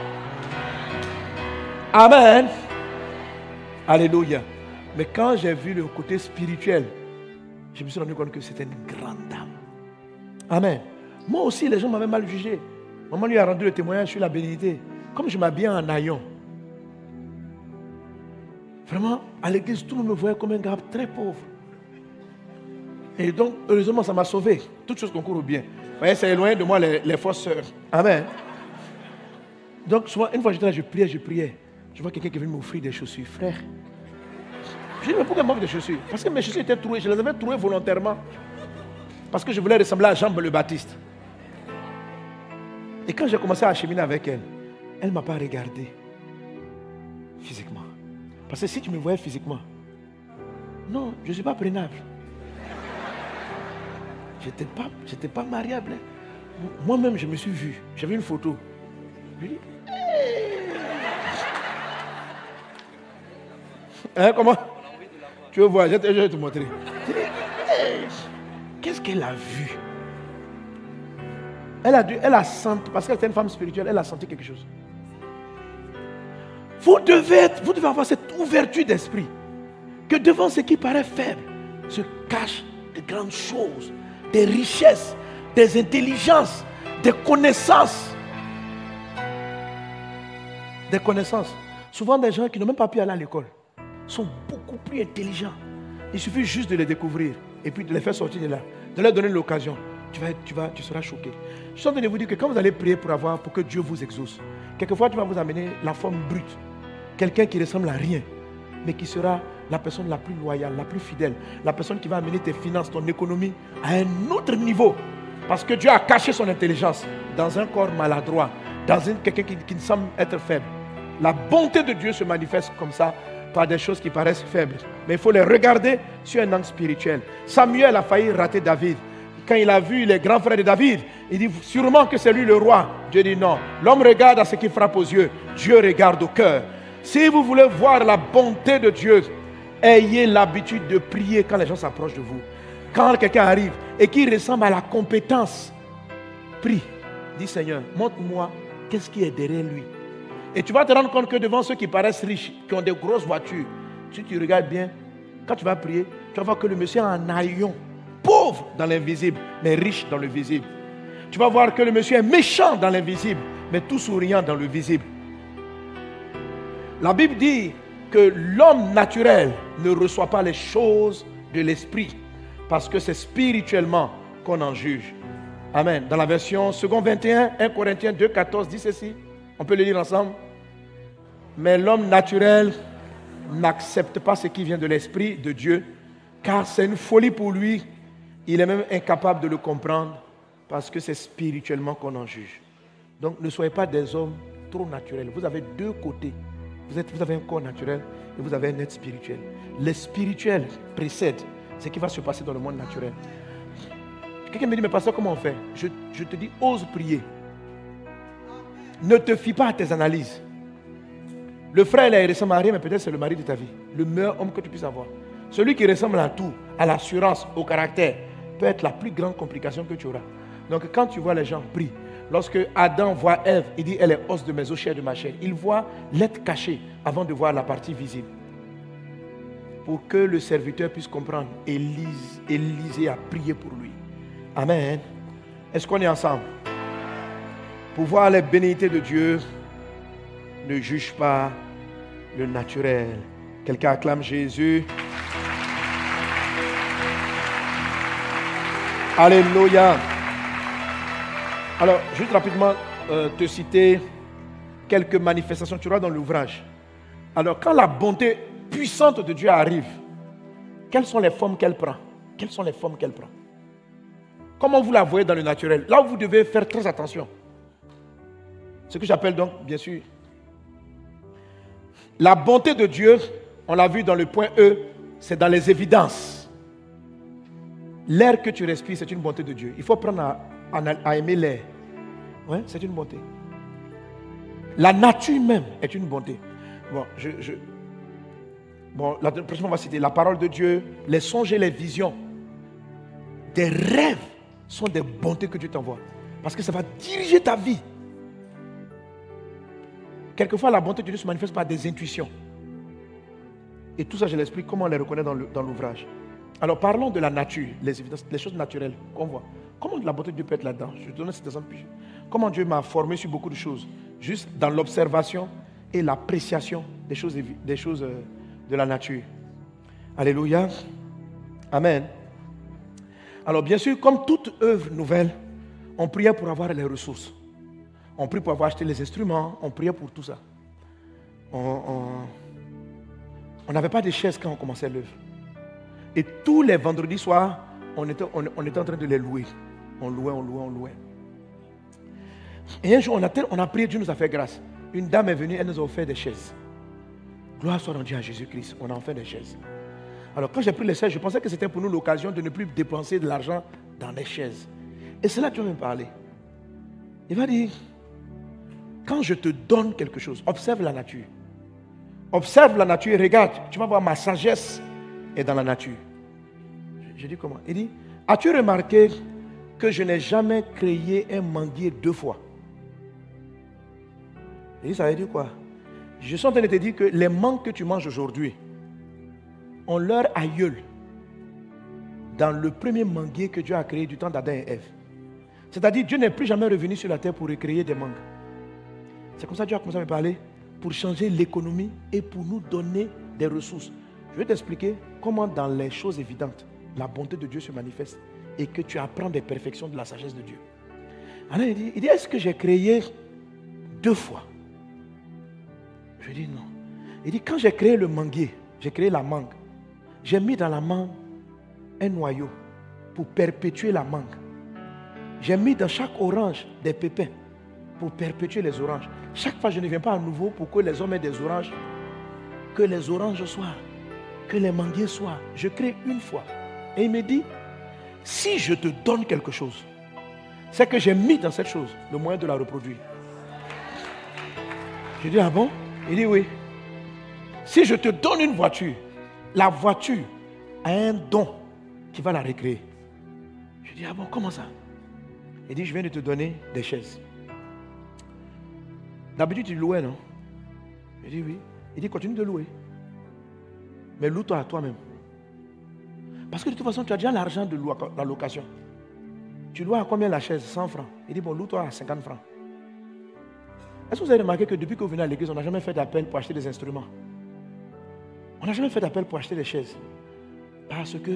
Amen. Alléluia. Mais quand j'ai vu le côté spirituel, je me suis rendu compte que c'était une grande dame. Amen. Moi aussi, les gens m'avaient mal jugé. Maman lui a rendu le témoignage sur la bénédiction. Comme je m'habillais en aillon. Vraiment, à l'église, tout le monde me voyait comme un gars très pauvre. Et donc, heureusement, ça m'a sauvé. Toutes choses concourent au bien. Vous voyez, c'est éloigné de moi les, fausses sœurs. Amen. Donc, souvent, une fois j'étais là, je priais, je priais. Je vois quelqu'un qui vient m'offrir des chaussures. Frère, je dis, mais pourquoi m'offre des chaussures? Parce que mes chaussures étaient trouées. Je les avais trouées volontairement. Parce que je voulais ressembler à Jean le Baptiste. Et quand j'ai commencé à cheminer avec elle, elle ne m'a pas regardé physiquement. Parce que si tu me voyais physiquement, non, je ne suis pas prenable. Je n'étais pas, pas mariable. Moi-même, je me suis vu. J'avais une photo. Je dis, hein, comment? Tu veux voir, je vais te montrer. Qu'est-ce qu'elle a vu? Elle a, dû, elle a senti, parce qu'elle était une femme spirituelle, elle a senti quelque chose. Vous devez, vous devez avoir cette ouverture d'esprit. Que devant ce qui paraît faible, se cachent de grandes choses, des richesses, des intelligences, des connaissances. Des connaissances. Souvent des gens qui n'ont même pas pu aller à l'école sont beaucoup plus intelligents. Il suffit juste de les découvrir et puis de les faire sortir de là, de leur donner l'occasion tu, vas, tu, vas, tu seras choqué. Je suis en train de vous dire que quand vous allez prier pour avoir, pour que Dieu vous exauce, quelquefois tu vas vous amener la forme brute. Quelqu'un qui ressemble à rien, mais qui sera la personne la plus loyale, la plus fidèle, la personne qui va amener tes finances, ton économie à un autre niveau. Parce que Dieu a caché son intelligence dans un corps maladroit, dans quelqu'un qui, qui semble être faible. La bonté de Dieu se manifeste comme ça par des choses qui paraissent faibles. Mais il faut les regarder sur un angle spirituel. Samuel a failli rater David quand il a vu les grands frères de David, il dit sûrement que c'est lui le roi. Dieu dit non. L'homme regarde à ce qui frappe aux yeux. Dieu regarde au cœur. Si vous voulez voir la bonté de Dieu, ayez l'habitude de prier quand les gens s'approchent de vous. Quand quelqu'un arrive et qui ressemble à la compétence, prie. Dis Seigneur, montre-moi qu'est-ce qui est derrière lui. Et tu vas te rendre compte que devant ceux qui paraissent riches, qui ont des grosses voitures, si tu regardes bien, quand tu vas prier, tu vas voir que le monsieur a un haillon pauvre dans l'invisible, mais riche dans le visible. Tu vas voir que le monsieur est méchant dans l'invisible, mais tout souriant dans le visible. La Bible dit que l'homme naturel ne reçoit pas les choses de l'esprit, parce que c'est spirituellement qu'on en juge. Amen. Dans la version second 21, 1 Corinthiens 2, 14 dit ceci. On peut le lire ensemble. Mais l'homme naturel n'accepte pas ce qui vient de l'esprit de Dieu, car c'est une folie pour lui il est même incapable de le comprendre parce que c'est spirituellement qu'on en juge. Donc ne soyez pas des hommes trop naturels. Vous avez deux côtés. Vous, êtes, vous avez un corps naturel et vous avez un être spirituel. Le spirituel précède ce qui va se passer dans le monde naturel. Quelqu'un me dit, mais pasteur, comment on fait? Je, je te dis, ose prier. Ne te fie pas à tes analyses. Le frère, il ressemble à rien, mais peut-être c'est le mari de ta vie. Le meilleur homme que tu puisses avoir. Celui qui ressemble à tout, à l'assurance, au caractère, peut être la plus grande complication que tu auras. Donc quand tu vois les gens prier, lorsque Adam voit Ève, il dit elle est os de mes os, chair de ma chair. Il voit l'être caché avant de voir la partie visible. Pour que le serviteur puisse comprendre, Élise, Élisée a prié pour lui. Amen. Est-ce qu'on est ensemble? Pour voir les bénédictions de Dieu, ne juge pas le naturel. Quelqu'un acclame Jésus. Alléluia. Alors, juste rapidement, euh, te citer quelques manifestations, tu vois, dans l'ouvrage. Alors, quand la bonté puissante de Dieu arrive, quelles sont les formes qu'elle prend? Quelles sont les formes qu'elle prend? Comment vous la voyez dans le naturel? Là où vous devez faire très attention. Ce que j'appelle donc, bien sûr, la bonté de Dieu, on l'a vu dans le point E, c'est dans les évidences. L'air que tu respires, c'est une bonté de Dieu. Il faut apprendre à, aimer l'air. Ouais, c'est une bonté. La nature même est une bonté. Bon, je, bon, la prochaine on va citer la parole de Dieu, les songes et les visions. Des rêves sont des bontés que Dieu t'envoie. Parce que ça va diriger ta vie. Quelquefois, la bonté de Dieu se manifeste par des intuitions. Et tout ça, je l'explique comment on les reconnaît dans l'ouvrage? Alors, parlons de la nature, les, les choses naturelles qu'on voit. Comment la bonté de Dieu peut être là-dedans? Je donner cet exemple. Comment Dieu m'a formé sur beaucoup de choses, juste dans l'observation et l'appréciation des choses, des choses euh, de la nature. Alléluia. Amen. Alors, bien sûr, comme toute œuvre nouvelle, on priait pour avoir les ressources. On priait pour avoir acheté les instruments, on priait pour tout ça. On n'avait pas de chaises quand on commençait l'œuvre. Et tous les vendredis soirs, on était, en train de les louer. On louait, on louait, on louait. Et un jour, on a, on a prié, Dieu nous a fait grâce. Une dame est venue, elle nous a offert des chaises. Gloire soit rendue à Jésus-Christ. On a offert des chaises. Alors, quand j'ai pris les chaises, je pensais que c'était pour nous l'occasion de ne plus dépenser de l'argent dans les chaises. Et c'est là que Dieu me parlait. Il m'a dit, quand je te donne quelque chose, observe la nature. Observe la nature et regarde, tu vas voir ma sagesse est dans la nature. Je dis comment? Il dit, as-tu remarqué que je n'ai jamais créé un manguier deux fois? Il dit, ça veut dire quoi? Je suis en train de te dire que les mangues que tu manges aujourd'hui ont leur aïeul dans le premier manguier que Dieu a créé du temps d'Adam et Ève. C'est-à-dire, Dieu n'est plus jamais revenu sur la terre pour recréer des mangues. C'est comme ça que Dieu a commencé à me parler pour changer l'économie et pour nous donner des ressources. Je vais t'expliquer comment dans les choses évidentes, la bonté de Dieu se manifeste et que tu apprends des perfections de la sagesse de Dieu. Alors il dit, il dit est-ce que j'ai créé deux fois? Je dis non. Il dit, quand j'ai créé le manguier, j'ai créé la mangue, j'ai mis dans la mangue un noyau pour perpétuer la mangue. J'ai mis dans chaque orange des pépins pour perpétuer les oranges. Chaque fois, je ne viens pas à nouveau pour que les hommes aient des oranges, que les oranges soient que les manguiers soient. Je crée une fois. Et il me dit, si je te donne quelque chose, c'est que j'ai mis dans cette chose le moyen de la reproduire. Je dis, ah bon? Il dit, oui. Si je te donne une voiture, la voiture a un don qui va la recréer. Je dis, ah bon, comment ça? Il dit, je viens de te donner des chaises. D'habitude, tu louais, non? Je dis, oui. Il dit, continue de louer. Mais loue-toi à toi-même. Parce que de toute façon, tu as déjà l'argent de la location. Tu loues à combien la chaise? 100 francs. Il dit, bon, loue-toi à 50 francs. Est-ce que vous avez remarqué que depuis que vous venez à l'église, on n'a jamais fait d'appel pour acheter des instruments? On n'a jamais fait d'appel pour acheter des chaises. Parce que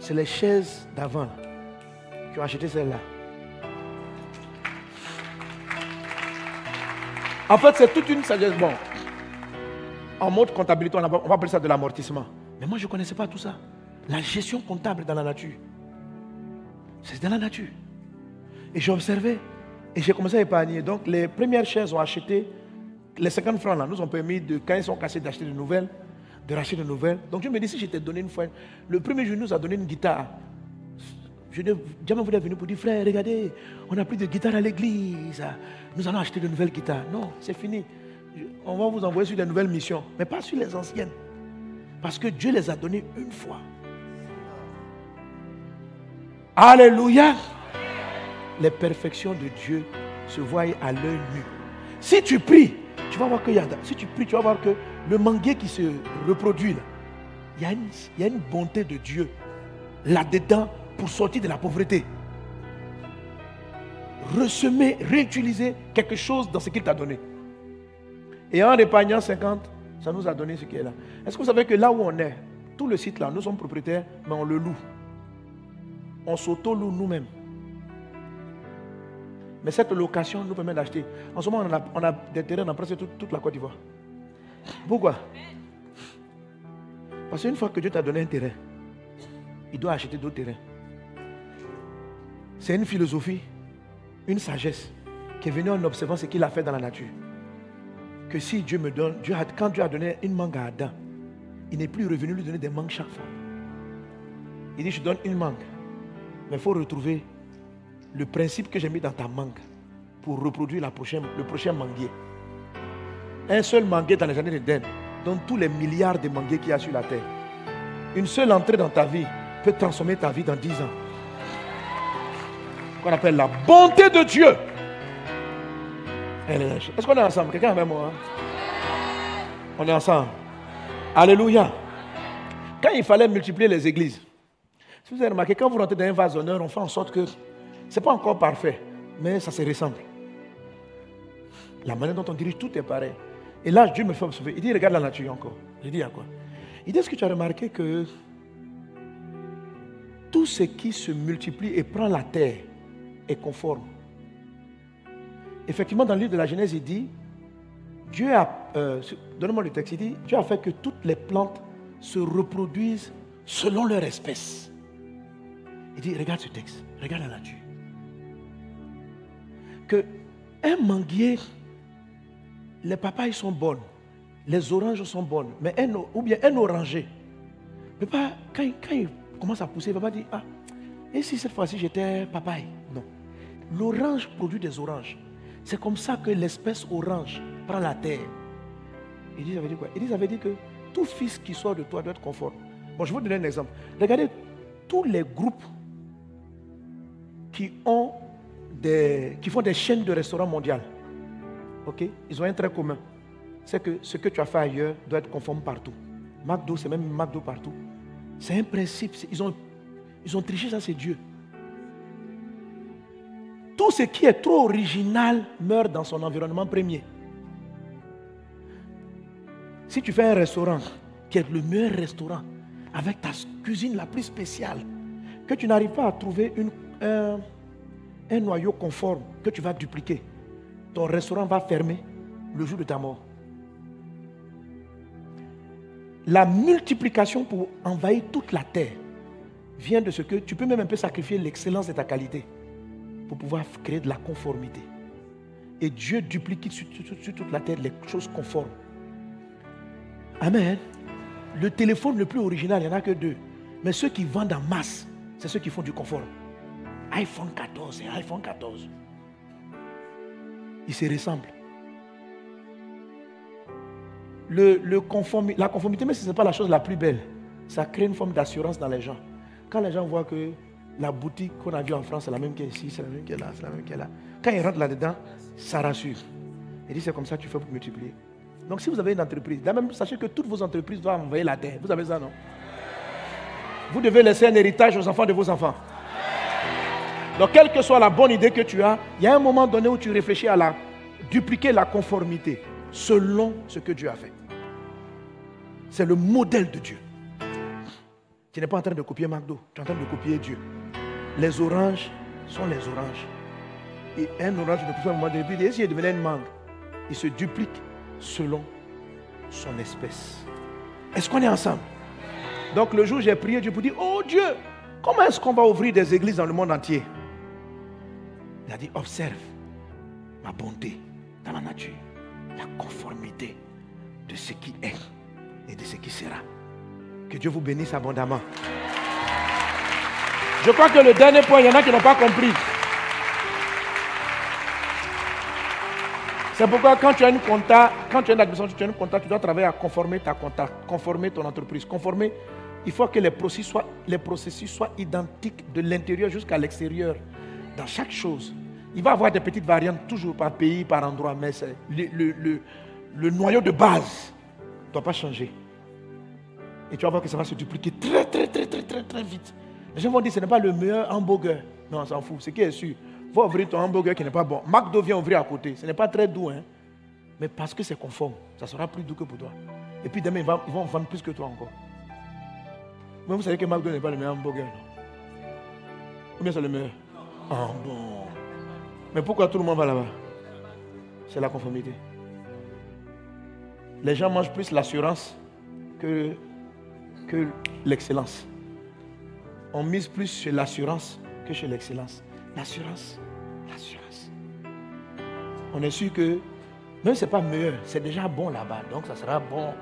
c'est les chaises d'avant qui ont acheté celles-là. En fait, c'est toute une sagesse. Bon, en mode comptabilité, on va, appeler ça de l'amortissement. Mais moi, je ne connaissais pas tout ça. La gestion comptable dans la nature. C'est dans la nature. Et j'ai observé. Et j'ai commencé à épargner. Donc, les premières chaises ont acheté. Les 50 francs là nous ont permis, de, quand ils sont cassés, d'acheter de nouvelles, de racheter de nouvelles. Donc, je me dis, si je donné une fois, le premier jour, nous a donné une guitare. Je jamais voulu venir pour dire, frère, regardez, on n'a plus de guitare à l'église. Nous allons acheter de nouvelles guitares. Non, c'est fini on va vous envoyer sur des nouvelles missions, mais pas sur les anciennes. Parce que Dieu les a données une fois. Alléluia. Les perfections de Dieu se voient à l'œil nu. Si tu pries, tu vas voir que y a, si tu pries, tu vas voir que le manguier qui se reproduit là, il y a une bonté de Dieu là-dedans pour sortir de la pauvreté. Ressemer, réutiliser quelque chose dans ce qu'il t'a donné. Et en épargnant 50, ça nous a donné ce qui est là. Est-ce que vous savez que là où on est, tout le site là, nous sommes propriétaires, mais on le loue. On s'auto-loue nous-mêmes. Mais cette location nous permet d'acheter. En ce moment, on a, des terrains dans presque toute, toute la Côte d'Ivoire. Pourquoi? Parce qu'une fois que Dieu t'a donné un terrain, il doit acheter d'autres terrains. C'est une philosophie, une sagesse qui est venue en observant ce qu'il a fait dans la nature. Que si Dieu me donne, Dieu quand Dieu a donné une mangue à Adam, il n'est plus revenu lui donner des mangues chaque fois. Il dit, je donne une mangue. Mais il faut retrouver le principe que j'ai mis dans ta mangue pour reproduire le prochain manguier. Un seul manguier dans les années d'Éden donne tous les milliards de manguiers qu'il y a sur la terre. Une seule entrée dans ta vie peut transformer ta vie dans dix ans. Qu'on appelle la bonté de Dieu. Est-ce qu'on est ensemble? Quelqu'un avec moi hein? On est ensemble. Alléluia. Quand il fallait multiplier les églises, si vous avez remarqué, quand vous rentrez dans un vase d'honneur, on fait en sorte que ce n'est pas encore parfait, mais ça se ressemble. La manière dont on dirige, tout est pareil. Et là, Dieu me fait observer. Il dit, regarde la nature encore. Je dis à quoi? Il dit, est-ce que tu as remarqué que tout ce qui se multiplie et prend la terre est conforme Effectivement, dans le livre de la Genèse, il dit, Dieu a, euh, donne-moi le texte, il dit, Dieu a fait que toutes les plantes se reproduisent selon leur espèce. Il dit, regarde ce texte, regarde la nature. Que un manguier, les papayes sont bonnes, les oranges sont bonnes, mais un, ou bien un oranger, quand, il commence à pousser, pas dire, ah, et si cette fois-ci j'étais papaye? L'orange produit des oranges. C'est comme ça que l'espèce orange prend la terre. Dit, ça veut dire quoi? Dit, ça veut dire que tout fils qui sort de toi doit être conforme. Bon, je vais vous donner un exemple. Regardez tous les groupes qui font des chaînes de restaurants mondiales. Ok? Ils ont un trait commun. C'est que ce que tu as fait ailleurs doit être conforme partout. McDo, c'est même McDo partout. C'est un principe. Ils ont, ils ont triché, ça c'est Dieu. Tout ce qui est trop original meurt dans son environnement premier. Si tu fais un restaurant qui est le meilleur restaurant, avec ta cuisine la plus spéciale, que tu n'arrives pas à trouver un, un noyau conforme que tu vas dupliquer, ton restaurant va fermer le jour de ta mort. La multiplication pour envahir toute la terre vient de ce que tu peux même un peu sacrifier l'excellence de ta qualité pour pouvoir créer de la conformité. Et Dieu duplique sur, toute la terre les choses conformes. Amen. Le téléphone le plus original, il n'y en a que deux. Mais ceux qui vendent en masse, c'est ceux qui font du confort. iPhone 14 et iPhone 14. Ils se ressemblent. Le, le la conformité, mais ce n'est pas la chose la plus belle. Ça crée une forme d'assurance dans les gens. Quand les gens voient que la boutique qu'on a vue en France, c'est la même qu'ici, c'est la même qu'elle là, c'est la même qu'elle là. Quand ils rentrent là-dedans, ça rassure. Il dit, c'est comme ça que tu fais pour multiplier. Donc si vous avez une entreprise, sachez que toutes vos entreprises doivent envoyer la terre. Vous avez ça, non? Vous devez laisser un héritage aux enfants de vos enfants. Donc quelle que soit la bonne idée que tu as, il y a un moment donné où tu réfléchis à la dupliquer la conformité selon ce que Dieu a fait. C'est le modèle de Dieu. Tu n'es pas en train de copier McDo, tu es en train de copier Dieu. Les oranges sont les oranges. Et un orange ne peut pas un moment donné, puis s'il une mangue, il se duplique selon son espèce. Est-ce qu'on est ensemble? Donc le jour où j'ai prié, Dieu pour dire, oh Dieu, comment est-ce qu'on va ouvrir des églises dans le monde entier? Il a dit, observe ma bonté dans la nature, la conformité de ce qui est et de ce qui sera. Que Dieu vous bénisse abondamment. Je crois que le dernier point, il y en a qui n'ont pas compris. C'est pourquoi quand tu as une compta, quand tu as une administration, tu as une tu dois travailler à conformer ta compta, conformer ton entreprise. Conformer, il faut que les processus soient, identiques de l'intérieur jusqu'à l'extérieur, dans chaque chose. Il va y avoir des petites variantes, toujours par pays, par endroit, mais le, le, noyau de base ne doit pas changer. Et tu vas voir que ça va se dupliquer très, très, très, très, très, très vite. Les gens vont dire ce n'est pas le meilleur hamburger. Non, on s'en fout. Ce qui est sûr, va ouvrir ton hamburger qui n'est pas bon. McDo vient ouvrir à côté. Ce n'est pas très doux, hein. Mais parce que c'est conforme, ça sera plus doux que pour toi. Et puis demain, ils vont, ils vont vendre plus que toi encore. Mais vous savez que McDo n'est pas le meilleur hamburger. Ou bien c'est le meilleur? Ah bon. Mais pourquoi tout le monde va là-bas? C'est la conformité. Les gens mangent plus l'assurance que, que l'excellence. On mise plus sur l'assurance que sur l'excellence. L'assurance, l'assurance. On est sûr que même ce n'est pas meilleur, c'est déjà bon là-bas. Donc ça sera bon.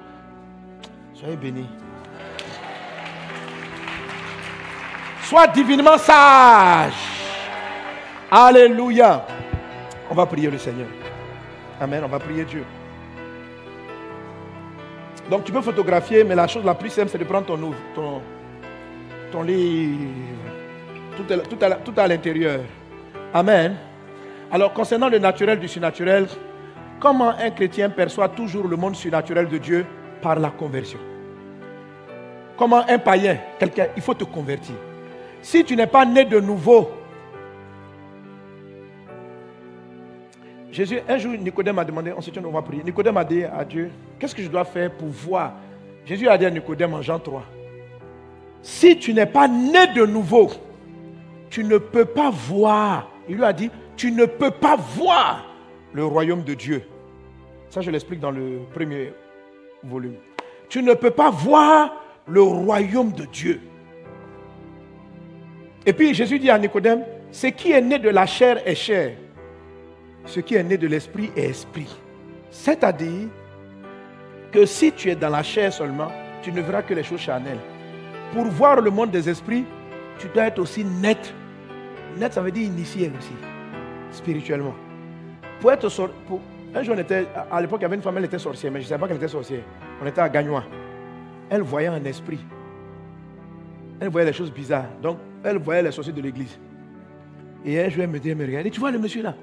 Soyez bénis. Sois divinement sage. Alléluia. On va prier le Seigneur. Amen. On va prier Dieu. Donc tu peux photographier, mais la chose la plus simple, c'est de prendre ton, ton, ton livre. Tout, à l'intérieur. Amen. Alors concernant le naturel du surnaturel, comment un chrétien perçoit toujours le monde surnaturel de Dieu Par la conversion? Comment un païen, quelqu'un, il faut te convertir. Si tu n'es pas né de nouveau, Jésus, un jour, Nicodème a demandé, on se tient, on va prier. Nicodème a dit à Dieu, qu'est-ce que je dois faire pour voir? Jésus a dit à Nicodème en Jean 3, si tu n'es pas né de nouveau, tu ne peux pas voir. Il lui a dit, tu ne peux pas voir le royaume de Dieu. Ça, je l'explique dans le premier volume. Tu ne peux pas voir le royaume de Dieu. Et puis Jésus dit à Nicodème, ce qui est né de la chair est chair, ce qui est né de l'esprit est esprit. C'est-à-dire que si tu es dans la chair seulement, tu ne verras que les choses charnelles. Pour voir le monde des esprits, tu dois être aussi net. Net, ça veut dire initié aussi, spirituellement. Pour être pour, un jour, à l'époque, il y avait une femme, elle était sorcière, mais je ne savais pas qu'elle était sorcière. On était à Gagnois. Elle voyait un esprit. Elle voyait les choses bizarres. Donc, elle voyait les sorciers de l'église. Et un jour, elle me dit, mais regarde, tu vois le monsieur là?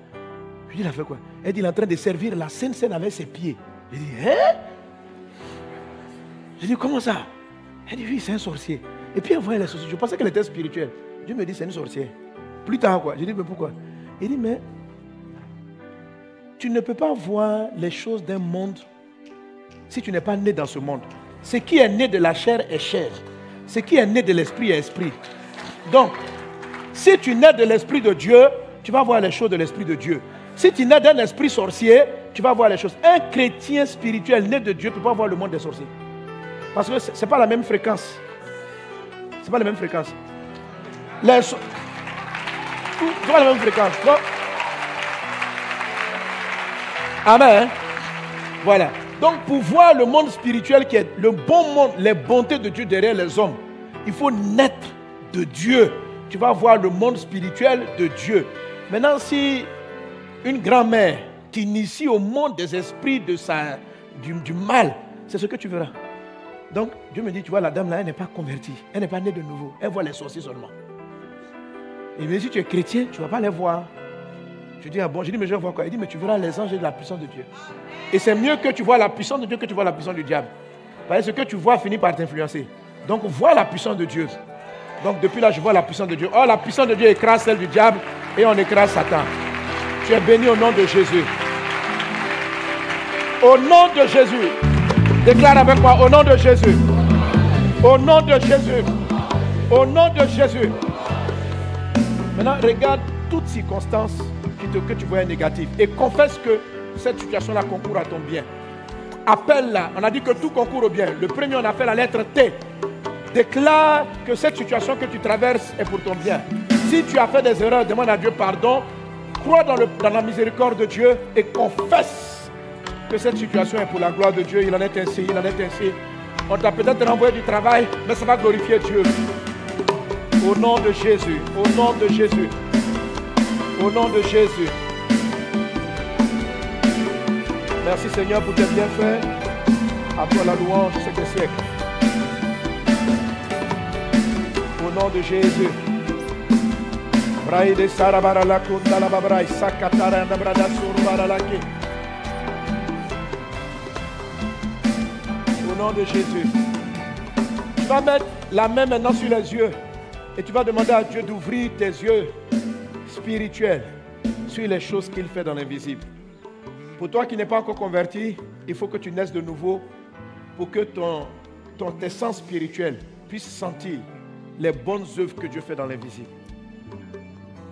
Je dis, il a fait quoi? Elle dit, il est en train de servir la Sainte Seine avec ses pieds. Je dis, hein? Je dis, comment ça? Elle dit, oui, c'est un sorcier. Et puis elle voyait les sorciers. Je pensais qu'elle était spirituelle. Dieu me dit, c'est une sorcière. Plus tard, quoi. Je dis, mais pourquoi? Il dit, mais tu ne peux pas voir les choses d'un monde si tu n'es pas né dans ce monde. Ce qui est né de la chair est chair. Ce qui est né de l'esprit est esprit. Donc, si tu nais de l'esprit de Dieu, tu vas voir les choses de l'esprit de Dieu. Si tu nais d'un esprit sorcier, tu vas voir les choses. Un chrétien spirituel né de Dieu ne peut pas voir le monde des sorciers. Parce que ce n'est pas la même fréquence. Ce n'est pas la même fréquence. Les la même fréquence. Amen. Voilà. Donc pour voir le monde spirituel qui est le bon monde, les bontés de Dieu derrière les hommes, il faut naître de Dieu. Tu vas voir le monde spirituel de Dieu. Maintenant, si une grand-mère t'initie au monde des esprits du, mal, c'est ce que tu verras. Donc, Dieu me dit, tu vois, la dame là, elle n'est pas convertie. Elle n'est pas née de nouveau. Elle voit les sorciers seulement. Et mais si tu es chrétien, tu ne vas pas les voir. Je dis, ah bon, je dis, mais je voir quoi? Il dit, mais tu verras les anges et la puissance de Dieu. Et c'est mieux que tu vois la puissance de Dieu que tu vois la puissance du diable. Parce que ce que tu vois finit par t'influencer. Donc, vois la puissance de Dieu. Donc, depuis là, je vois la puissance de Dieu. Oh, la puissance de Dieu écrase celle du diable et on écrase Satan. Tu es béni au nom de Jésus. Au nom de Jésus. Déclare avec moi, au nom de Jésus. Au nom de Jésus. Au nom de Jésus. Maintenant, regarde toutes circonstances que tu vois négatives et confesse que cette situation-là concourt à ton bien. Appelle-la. On a dit que tout concourt au bien. Le premier, on a fait la lettre T. Déclare que cette situation que tu traverses est pour ton bien. Si tu as fait des erreurs, demande à Dieu pardon crois dans, la miséricorde de Dieu et confesse que cette situation est pour la gloire de Dieu. Il en est ainsi, il en est ainsi. On t'a peut-être renvoyé du travail, mais ça va glorifier Dieu. Au nom de Jésus, au nom de Jésus, au nom de Jésus. Merci Seigneur pour tes bienfaits. À toi la louange de siècle siècle. Au nom de Jésus. Au nom de Jésus. Tu vas mettre la main maintenant sur les yeux et tu vas demander à Dieu d'ouvrir tes yeux spirituels sur les choses qu'il fait dans l'invisible. Pour toi qui n'es pas encore converti, il faut que tu naisses de nouveau pour que ton, ton essence spirituelle puisse sentir les bonnes œuvres que Dieu fait dans l'invisible.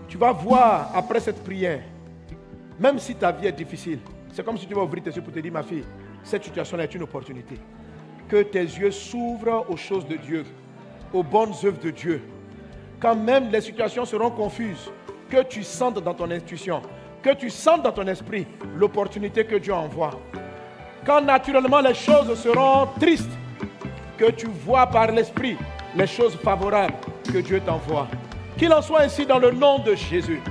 Tu vas voir après cette prière, même si ta vie est difficile, c'est comme si tu vas ouvrir tes yeux pour te dire, ma fille, cette situation est une opportunité. Que tes yeux s'ouvrent aux choses de Dieu, aux bonnes œuvres de Dieu. Quand même les situations seront confuses, que tu sentes dans ton intuition, que tu sentes dans ton esprit l'opportunité que Dieu envoie. Quand naturellement les choses seront tristes, que tu vois par l'esprit les choses favorables que Dieu t'envoie. Qu'il en soit ainsi dans le nom de Jésus.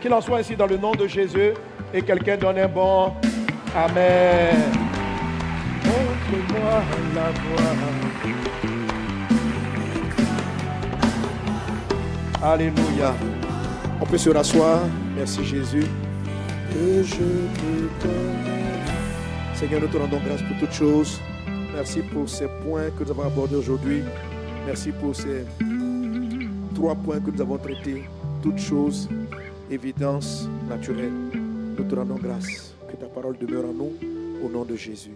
Qu'il en soit ainsi dans le nom de Jésus. Et quelqu'un donne un bon Amen. Alléluia. On peut se rasseoir. Merci Jésus. Que je. Seigneur, nous te rendons grâce pour toutes choses. Merci pour ces points que nous avons abordés aujourd'hui. Merci pour ces trois points que nous avons traités. Toutes choses, évidence naturelle. Nous te rendons grâce. Que ta parole demeure en nous. Au nom de Jésus.